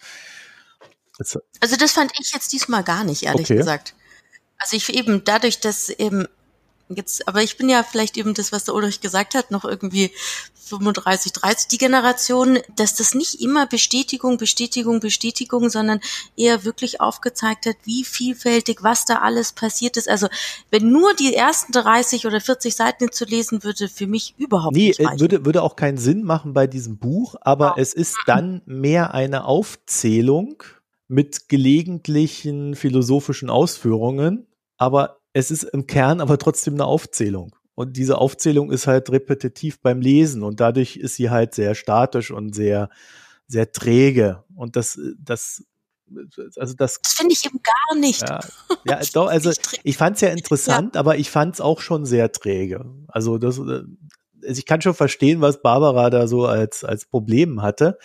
Das, also das fand ich jetzt diesmal gar nicht, ehrlich okay. gesagt. Also ich eben dadurch, dass eben Jetzt, aber ich bin ja vielleicht eben das, was der Ulrich gesagt hat, noch irgendwie 35, 30, die Generation, dass das nicht immer Bestätigung, Bestätigung, Bestätigung, sondern eher wirklich aufgezeigt hat, wie vielfältig, was da alles passiert ist. Also wenn nur die ersten 30 oder 40 Seiten zu lesen, würde für mich überhaupt nee, nicht reichen. Würde, würde auch keinen Sinn machen bei diesem Buch, aber ja. es ist dann mehr eine Aufzählung mit gelegentlichen philosophischen Ausführungen, aber es ist im Kern aber trotzdem eine Aufzählung. Und diese Aufzählung ist halt repetitiv beim Lesen und dadurch ist sie halt sehr statisch und sehr, sehr träge. Und das, das, also das. Das finde ich eben gar nicht. Ja, [LAUGHS] ja doch, also ich fand es ja interessant, ja. aber ich fand es auch schon sehr träge. Also das, also ich kann schon verstehen, was Barbara da so als, als Problem hatte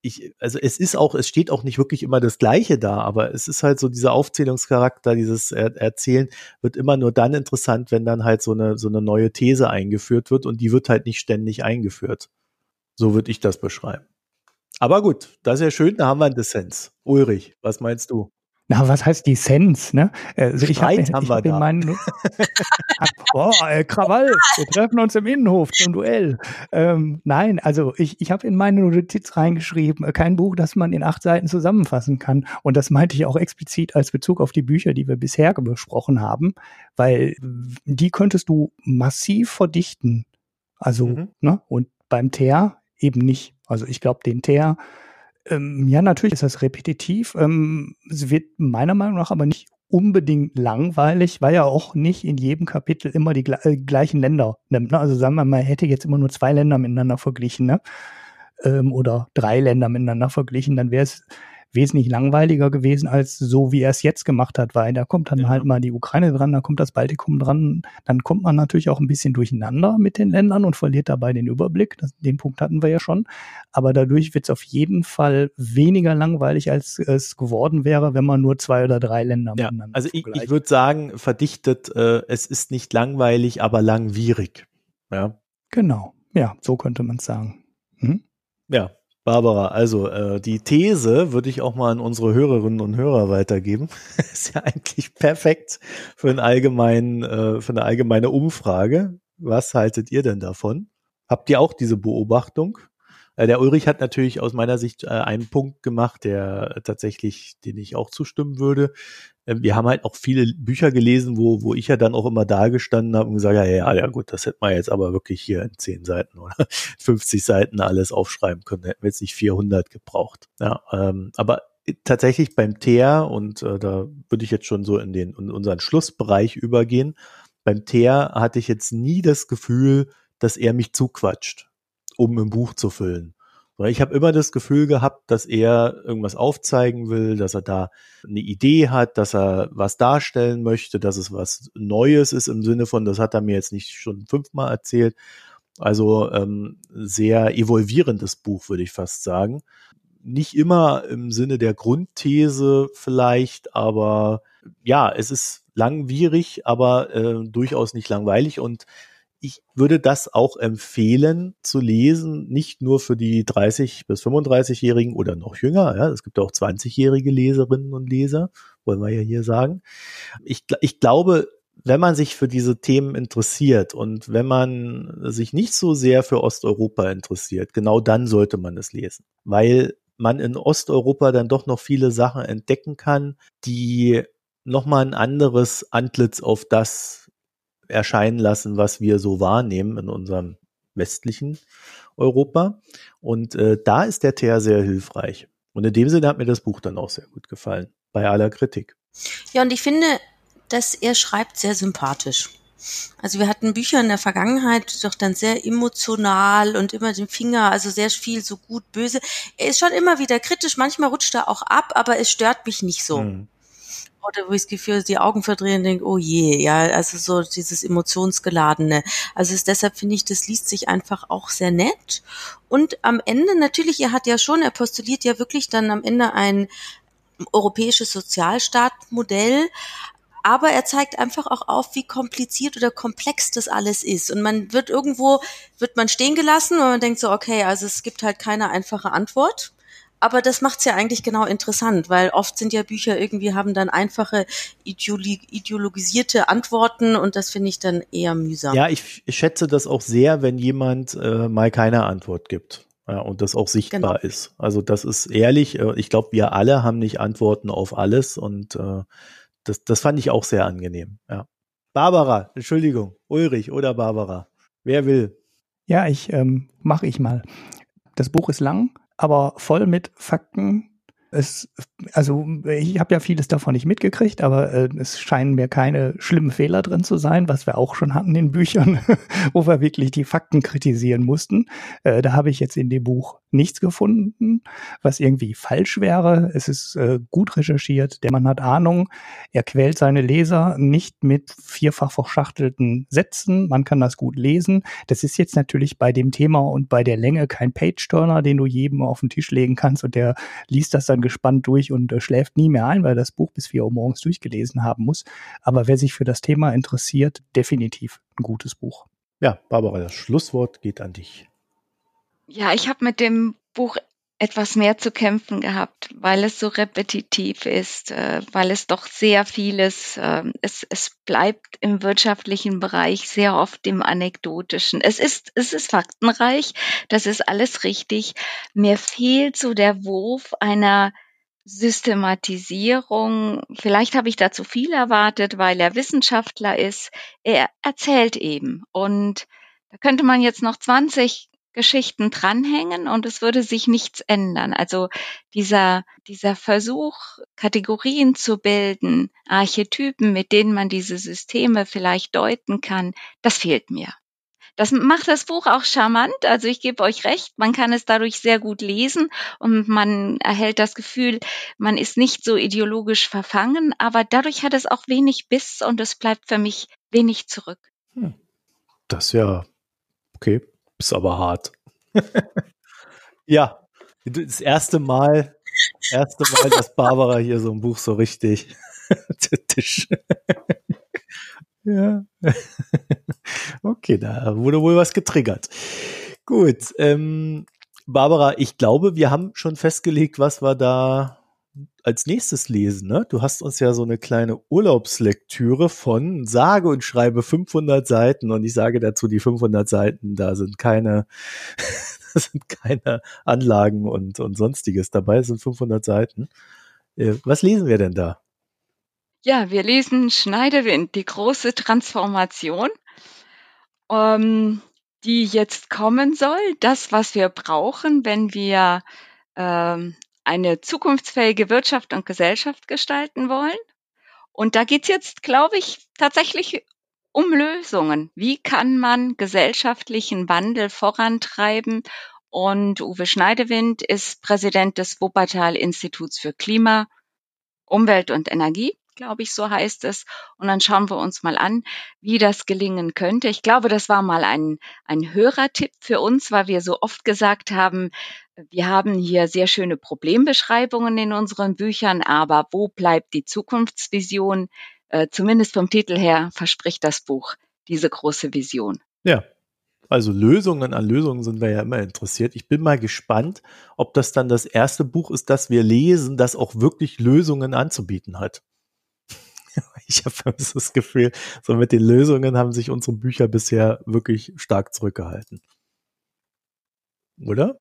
ich, also es ist auch, es steht auch nicht wirklich immer das Gleiche da, aber es ist halt so dieser Aufzählungscharakter, dieses er Erzählen wird immer nur dann interessant, wenn dann halt so eine, so eine neue These eingeführt wird und die wird halt nicht ständig eingeführt. So würde ich das beschreiben. Aber gut, das ist ja schön, da haben wir einen Dissens. Ulrich, was meinst du? Na, was heißt die Sense, ne? Also ich Streit hab, haben ich wir hab da. Meinen, [LAUGHS] boah, äh, Krawall, wir treffen uns im Innenhof zum Duell. Ähm, nein, also ich, ich habe in meine Notiz reingeschrieben, äh, kein Buch, das man in acht Seiten zusammenfassen kann. Und das meinte ich auch explizit als Bezug auf die Bücher, die wir bisher besprochen haben, weil die könntest du massiv verdichten. Also, mhm. ne? Und beim Teer eben nicht. Also ich glaube, den Teer ähm, ja, natürlich ist das repetitiv. Ähm, es wird meiner Meinung nach aber nicht unbedingt langweilig, weil er auch nicht in jedem Kapitel immer die äh, gleichen Länder nimmt. Ne? Also sagen wir mal, hätte jetzt immer nur zwei Länder miteinander verglichen, ne? Ähm, oder drei Länder miteinander verglichen, dann wäre es wesentlich langweiliger gewesen als so, wie er es jetzt gemacht hat, weil da kommt dann ja. halt mal die Ukraine dran, da kommt das Baltikum dran, dann kommt man natürlich auch ein bisschen durcheinander mit den Ländern und verliert dabei den Überblick. Das, den Punkt hatten wir ja schon. Aber dadurch wird es auf jeden Fall weniger langweilig, als es geworden wäre, wenn man nur zwei oder drei Länder ja, miteinander Also ich, ich würde sagen, verdichtet, äh, es ist nicht langweilig, aber langwierig. Ja. Genau. Ja, so könnte man es sagen. Mhm. Ja, Barbara, also äh, die These würde ich auch mal an unsere Hörerinnen und Hörer weitergeben. [LAUGHS] ist ja eigentlich perfekt für, einen allgemeinen, äh, für eine allgemeine Umfrage. Was haltet ihr denn davon? Habt ihr auch diese Beobachtung? Äh, der Ulrich hat natürlich aus meiner Sicht äh, einen Punkt gemacht, der tatsächlich, den ich auch zustimmen würde. Ähm, wir haben halt auch viele Bücher gelesen, wo, wo ich ja dann auch immer da gestanden habe und gesagt, ja, ja, ja gut, das hätte man jetzt aber wirklich hier in zehn Seiten oder [LAUGHS] 50 Seiten alles aufschreiben können. Hätten wir jetzt nicht 400 gebraucht. Ja, ähm, aber tatsächlich beim Teer, und äh, da würde ich jetzt schon so in den in unseren Schlussbereich übergehen, beim Teer hatte ich jetzt nie das Gefühl, dass er mich zuquatscht um ein Buch zu füllen. Ich habe immer das Gefühl gehabt, dass er irgendwas aufzeigen will, dass er da eine Idee hat, dass er was darstellen möchte, dass es was Neues ist im Sinne von, das hat er mir jetzt nicht schon fünfmal erzählt. Also ähm, sehr evolvierendes Buch, würde ich fast sagen. Nicht immer im Sinne der Grundthese vielleicht, aber ja, es ist langwierig, aber äh, durchaus nicht langweilig und ich würde das auch empfehlen zu lesen, nicht nur für die 30 bis 35-Jährigen oder noch jünger. Ja, es gibt auch 20-jährige Leserinnen und Leser, wollen wir ja hier sagen. Ich, ich glaube, wenn man sich für diese Themen interessiert und wenn man sich nicht so sehr für Osteuropa interessiert, genau dann sollte man es lesen, weil man in Osteuropa dann doch noch viele Sachen entdecken kann, die nochmal ein anderes Antlitz auf das erscheinen lassen, was wir so wahrnehmen in unserem westlichen Europa. Und äh, da ist der Teer sehr hilfreich. Und in dem Sinne hat mir das Buch dann auch sehr gut gefallen, bei aller Kritik. Ja, und ich finde, dass er schreibt sehr sympathisch. Also wir hatten Bücher in der Vergangenheit, doch dann sehr emotional und immer den Finger, also sehr viel so gut, böse. Er ist schon immer wieder kritisch, manchmal rutscht er auch ab, aber es stört mich nicht so. Hm oder wo ich das Gefühl, die Augen verdrehen und denke, oh je, ja, also so dieses emotionsgeladene. Also ist, deshalb finde ich, das liest sich einfach auch sehr nett. Und am Ende natürlich, er hat ja schon, er postuliert ja wirklich dann am Ende ein europäisches Sozialstaatmodell, aber er zeigt einfach auch auf, wie kompliziert oder komplex das alles ist. Und man wird irgendwo, wird man stehen gelassen und man denkt so, okay, also es gibt halt keine einfache Antwort. Aber das macht's ja eigentlich genau interessant, weil oft sind ja Bücher irgendwie haben dann einfache ideologisierte Antworten und das finde ich dann eher mühsam. Ja, ich, ich schätze das auch sehr, wenn jemand äh, mal keine Antwort gibt. Ja, und das auch sichtbar genau. ist. Also das ist ehrlich, äh, ich glaube, wir alle haben nicht Antworten auf alles und äh, das, das fand ich auch sehr angenehm. Ja. Barbara, Entschuldigung, Ulrich oder Barbara, wer will? Ja, ich ähm, mache ich mal. Das Buch ist lang, aber voll mit Fakten. Es, also ich habe ja vieles davon nicht mitgekriegt, aber äh, es scheinen mir keine schlimmen Fehler drin zu sein, was wir auch schon hatten in Büchern, [LAUGHS] wo wir wirklich die Fakten kritisieren mussten. Äh, da habe ich jetzt in dem Buch nichts gefunden, was irgendwie falsch wäre. Es ist äh, gut recherchiert, der Mann hat Ahnung, er quält seine Leser nicht mit vierfach verschachtelten Sätzen, man kann das gut lesen. Das ist jetzt natürlich bei dem Thema und bei der Länge kein Page-Turner, den du jedem auf den Tisch legen kannst und der liest das dann gespannt durch und äh, schläft nie mehr ein, weil das Buch bis vier Uhr morgens durchgelesen haben muss. Aber wer sich für das Thema interessiert, definitiv ein gutes Buch. Ja, Barbara, das Schlusswort geht an dich. Ja, ich habe mit dem Buch etwas mehr zu kämpfen gehabt, weil es so repetitiv ist, äh, weil es doch sehr vieles, äh, es, es bleibt im wirtschaftlichen Bereich sehr oft im anekdotischen. Es ist, es ist faktenreich, das ist alles richtig. Mir fehlt so der Wurf einer Systematisierung. Vielleicht habe ich da zu viel erwartet, weil er Wissenschaftler ist. Er erzählt eben. Und da könnte man jetzt noch 20 Geschichten dranhängen und es würde sich nichts ändern. Also dieser, dieser Versuch, Kategorien zu bilden, Archetypen, mit denen man diese Systeme vielleicht deuten kann, das fehlt mir. Das macht das Buch auch charmant. Also ich gebe euch recht, man kann es dadurch sehr gut lesen und man erhält das Gefühl, man ist nicht so ideologisch verfangen, aber dadurch hat es auch wenig Biss und es bleibt für mich wenig zurück. Hm. Das ist ja okay, ist aber hart. [LAUGHS] ja, das erste Mal, erste Mal, dass Barbara hier so ein Buch so richtig [LAUGHS] Tisch. Ja. [LAUGHS] okay, da wurde wohl was getriggert. Gut. Ähm, Barbara, ich glaube, wir haben schon festgelegt, was wir da als nächstes lesen. Ne? Du hast uns ja so eine kleine Urlaubslektüre von sage und schreibe 500 Seiten und ich sage dazu, die 500 Seiten, da sind keine, [LAUGHS] da sind keine Anlagen und, und sonstiges dabei, sind 500 Seiten. Äh, was lesen wir denn da? Ja, wir lesen Schneidewind, die große Transformation, ähm, die jetzt kommen soll. Das, was wir brauchen, wenn wir ähm, eine zukunftsfähige Wirtschaft und Gesellschaft gestalten wollen. Und da geht's jetzt, glaube ich, tatsächlich um Lösungen. Wie kann man gesellschaftlichen Wandel vorantreiben? Und Uwe Schneidewind ist Präsident des Wuppertal Instituts für Klima, Umwelt und Energie glaube ich, so heißt es. Und dann schauen wir uns mal an, wie das gelingen könnte. Ich glaube, das war mal ein, ein Hörertipp für uns, weil wir so oft gesagt haben, wir haben hier sehr schöne Problembeschreibungen in unseren Büchern, aber wo bleibt die Zukunftsvision? Äh, zumindest vom Titel her verspricht das Buch diese große Vision. Ja, also Lösungen an Lösungen sind wir ja immer interessiert. Ich bin mal gespannt, ob das dann das erste Buch ist, das wir lesen, das auch wirklich Lösungen anzubieten hat. [LAUGHS] ich habe das Gefühl, so mit den Lösungen haben sich unsere Bücher bisher wirklich stark zurückgehalten. Oder?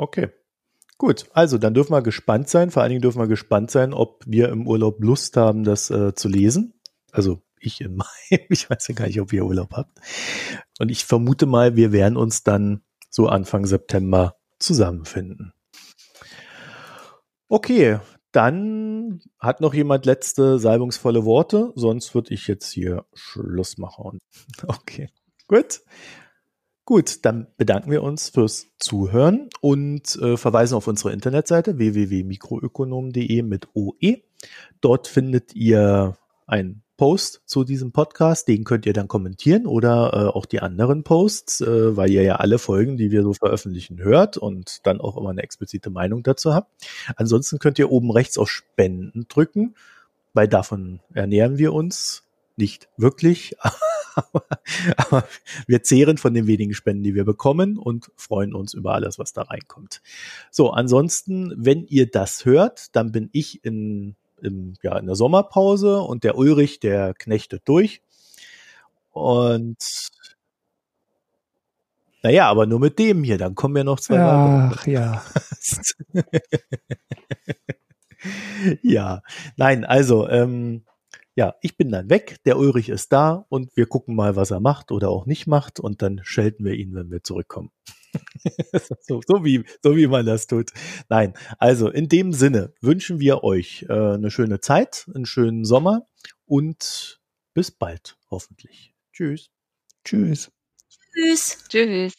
Okay. Gut, also dann dürfen wir gespannt sein. Vor allen Dingen dürfen wir gespannt sein, ob wir im Urlaub Lust haben, das äh, zu lesen. Also ich im [LAUGHS] Mai. Ich weiß ja gar nicht, ob ihr Urlaub habt. Und ich vermute mal, wir werden uns dann so Anfang September zusammenfinden. Okay, dann hat noch jemand letzte salbungsvolle Worte. Sonst würde ich jetzt hier Schluss machen. [LAUGHS] Okay, gut. Gut, dann bedanken wir uns fürs Zuhören und äh, verweisen auf unsere Internetseite www.mikroökonom.de mit OE. Dort findet ihr einen Post zu diesem Podcast, den könnt ihr dann kommentieren oder äh, auch die anderen Posts, äh, weil ihr ja alle Folgen, die wir so veröffentlichen, hört und dann auch immer eine explizite Meinung dazu habt. Ansonsten könnt ihr oben rechts auf Spenden drücken, weil davon ernähren wir uns nicht wirklich, [LAUGHS] aber, aber wir zehren von den wenigen Spenden, die wir bekommen und freuen uns über alles, was da reinkommt. So, ansonsten, wenn ihr das hört, dann bin ich in, in, ja, in der Sommerpause und der Ulrich, der knechtet durch. Und naja, aber nur mit dem hier, dann kommen ja noch zwei Ach, ja. [LAUGHS] ja, nein, also ähm, ja, ich bin dann weg, der Ulrich ist da und wir gucken mal, was er macht oder auch nicht macht und dann schelten wir ihn, wenn wir zurückkommen. [LAUGHS] so, so, wie, so wie man das tut. Nein, also in dem Sinne wünschen wir euch äh, eine schöne Zeit, einen schönen Sommer und bis bald, hoffentlich. Tschüss. Tschüss. Tschüss. Tschüss.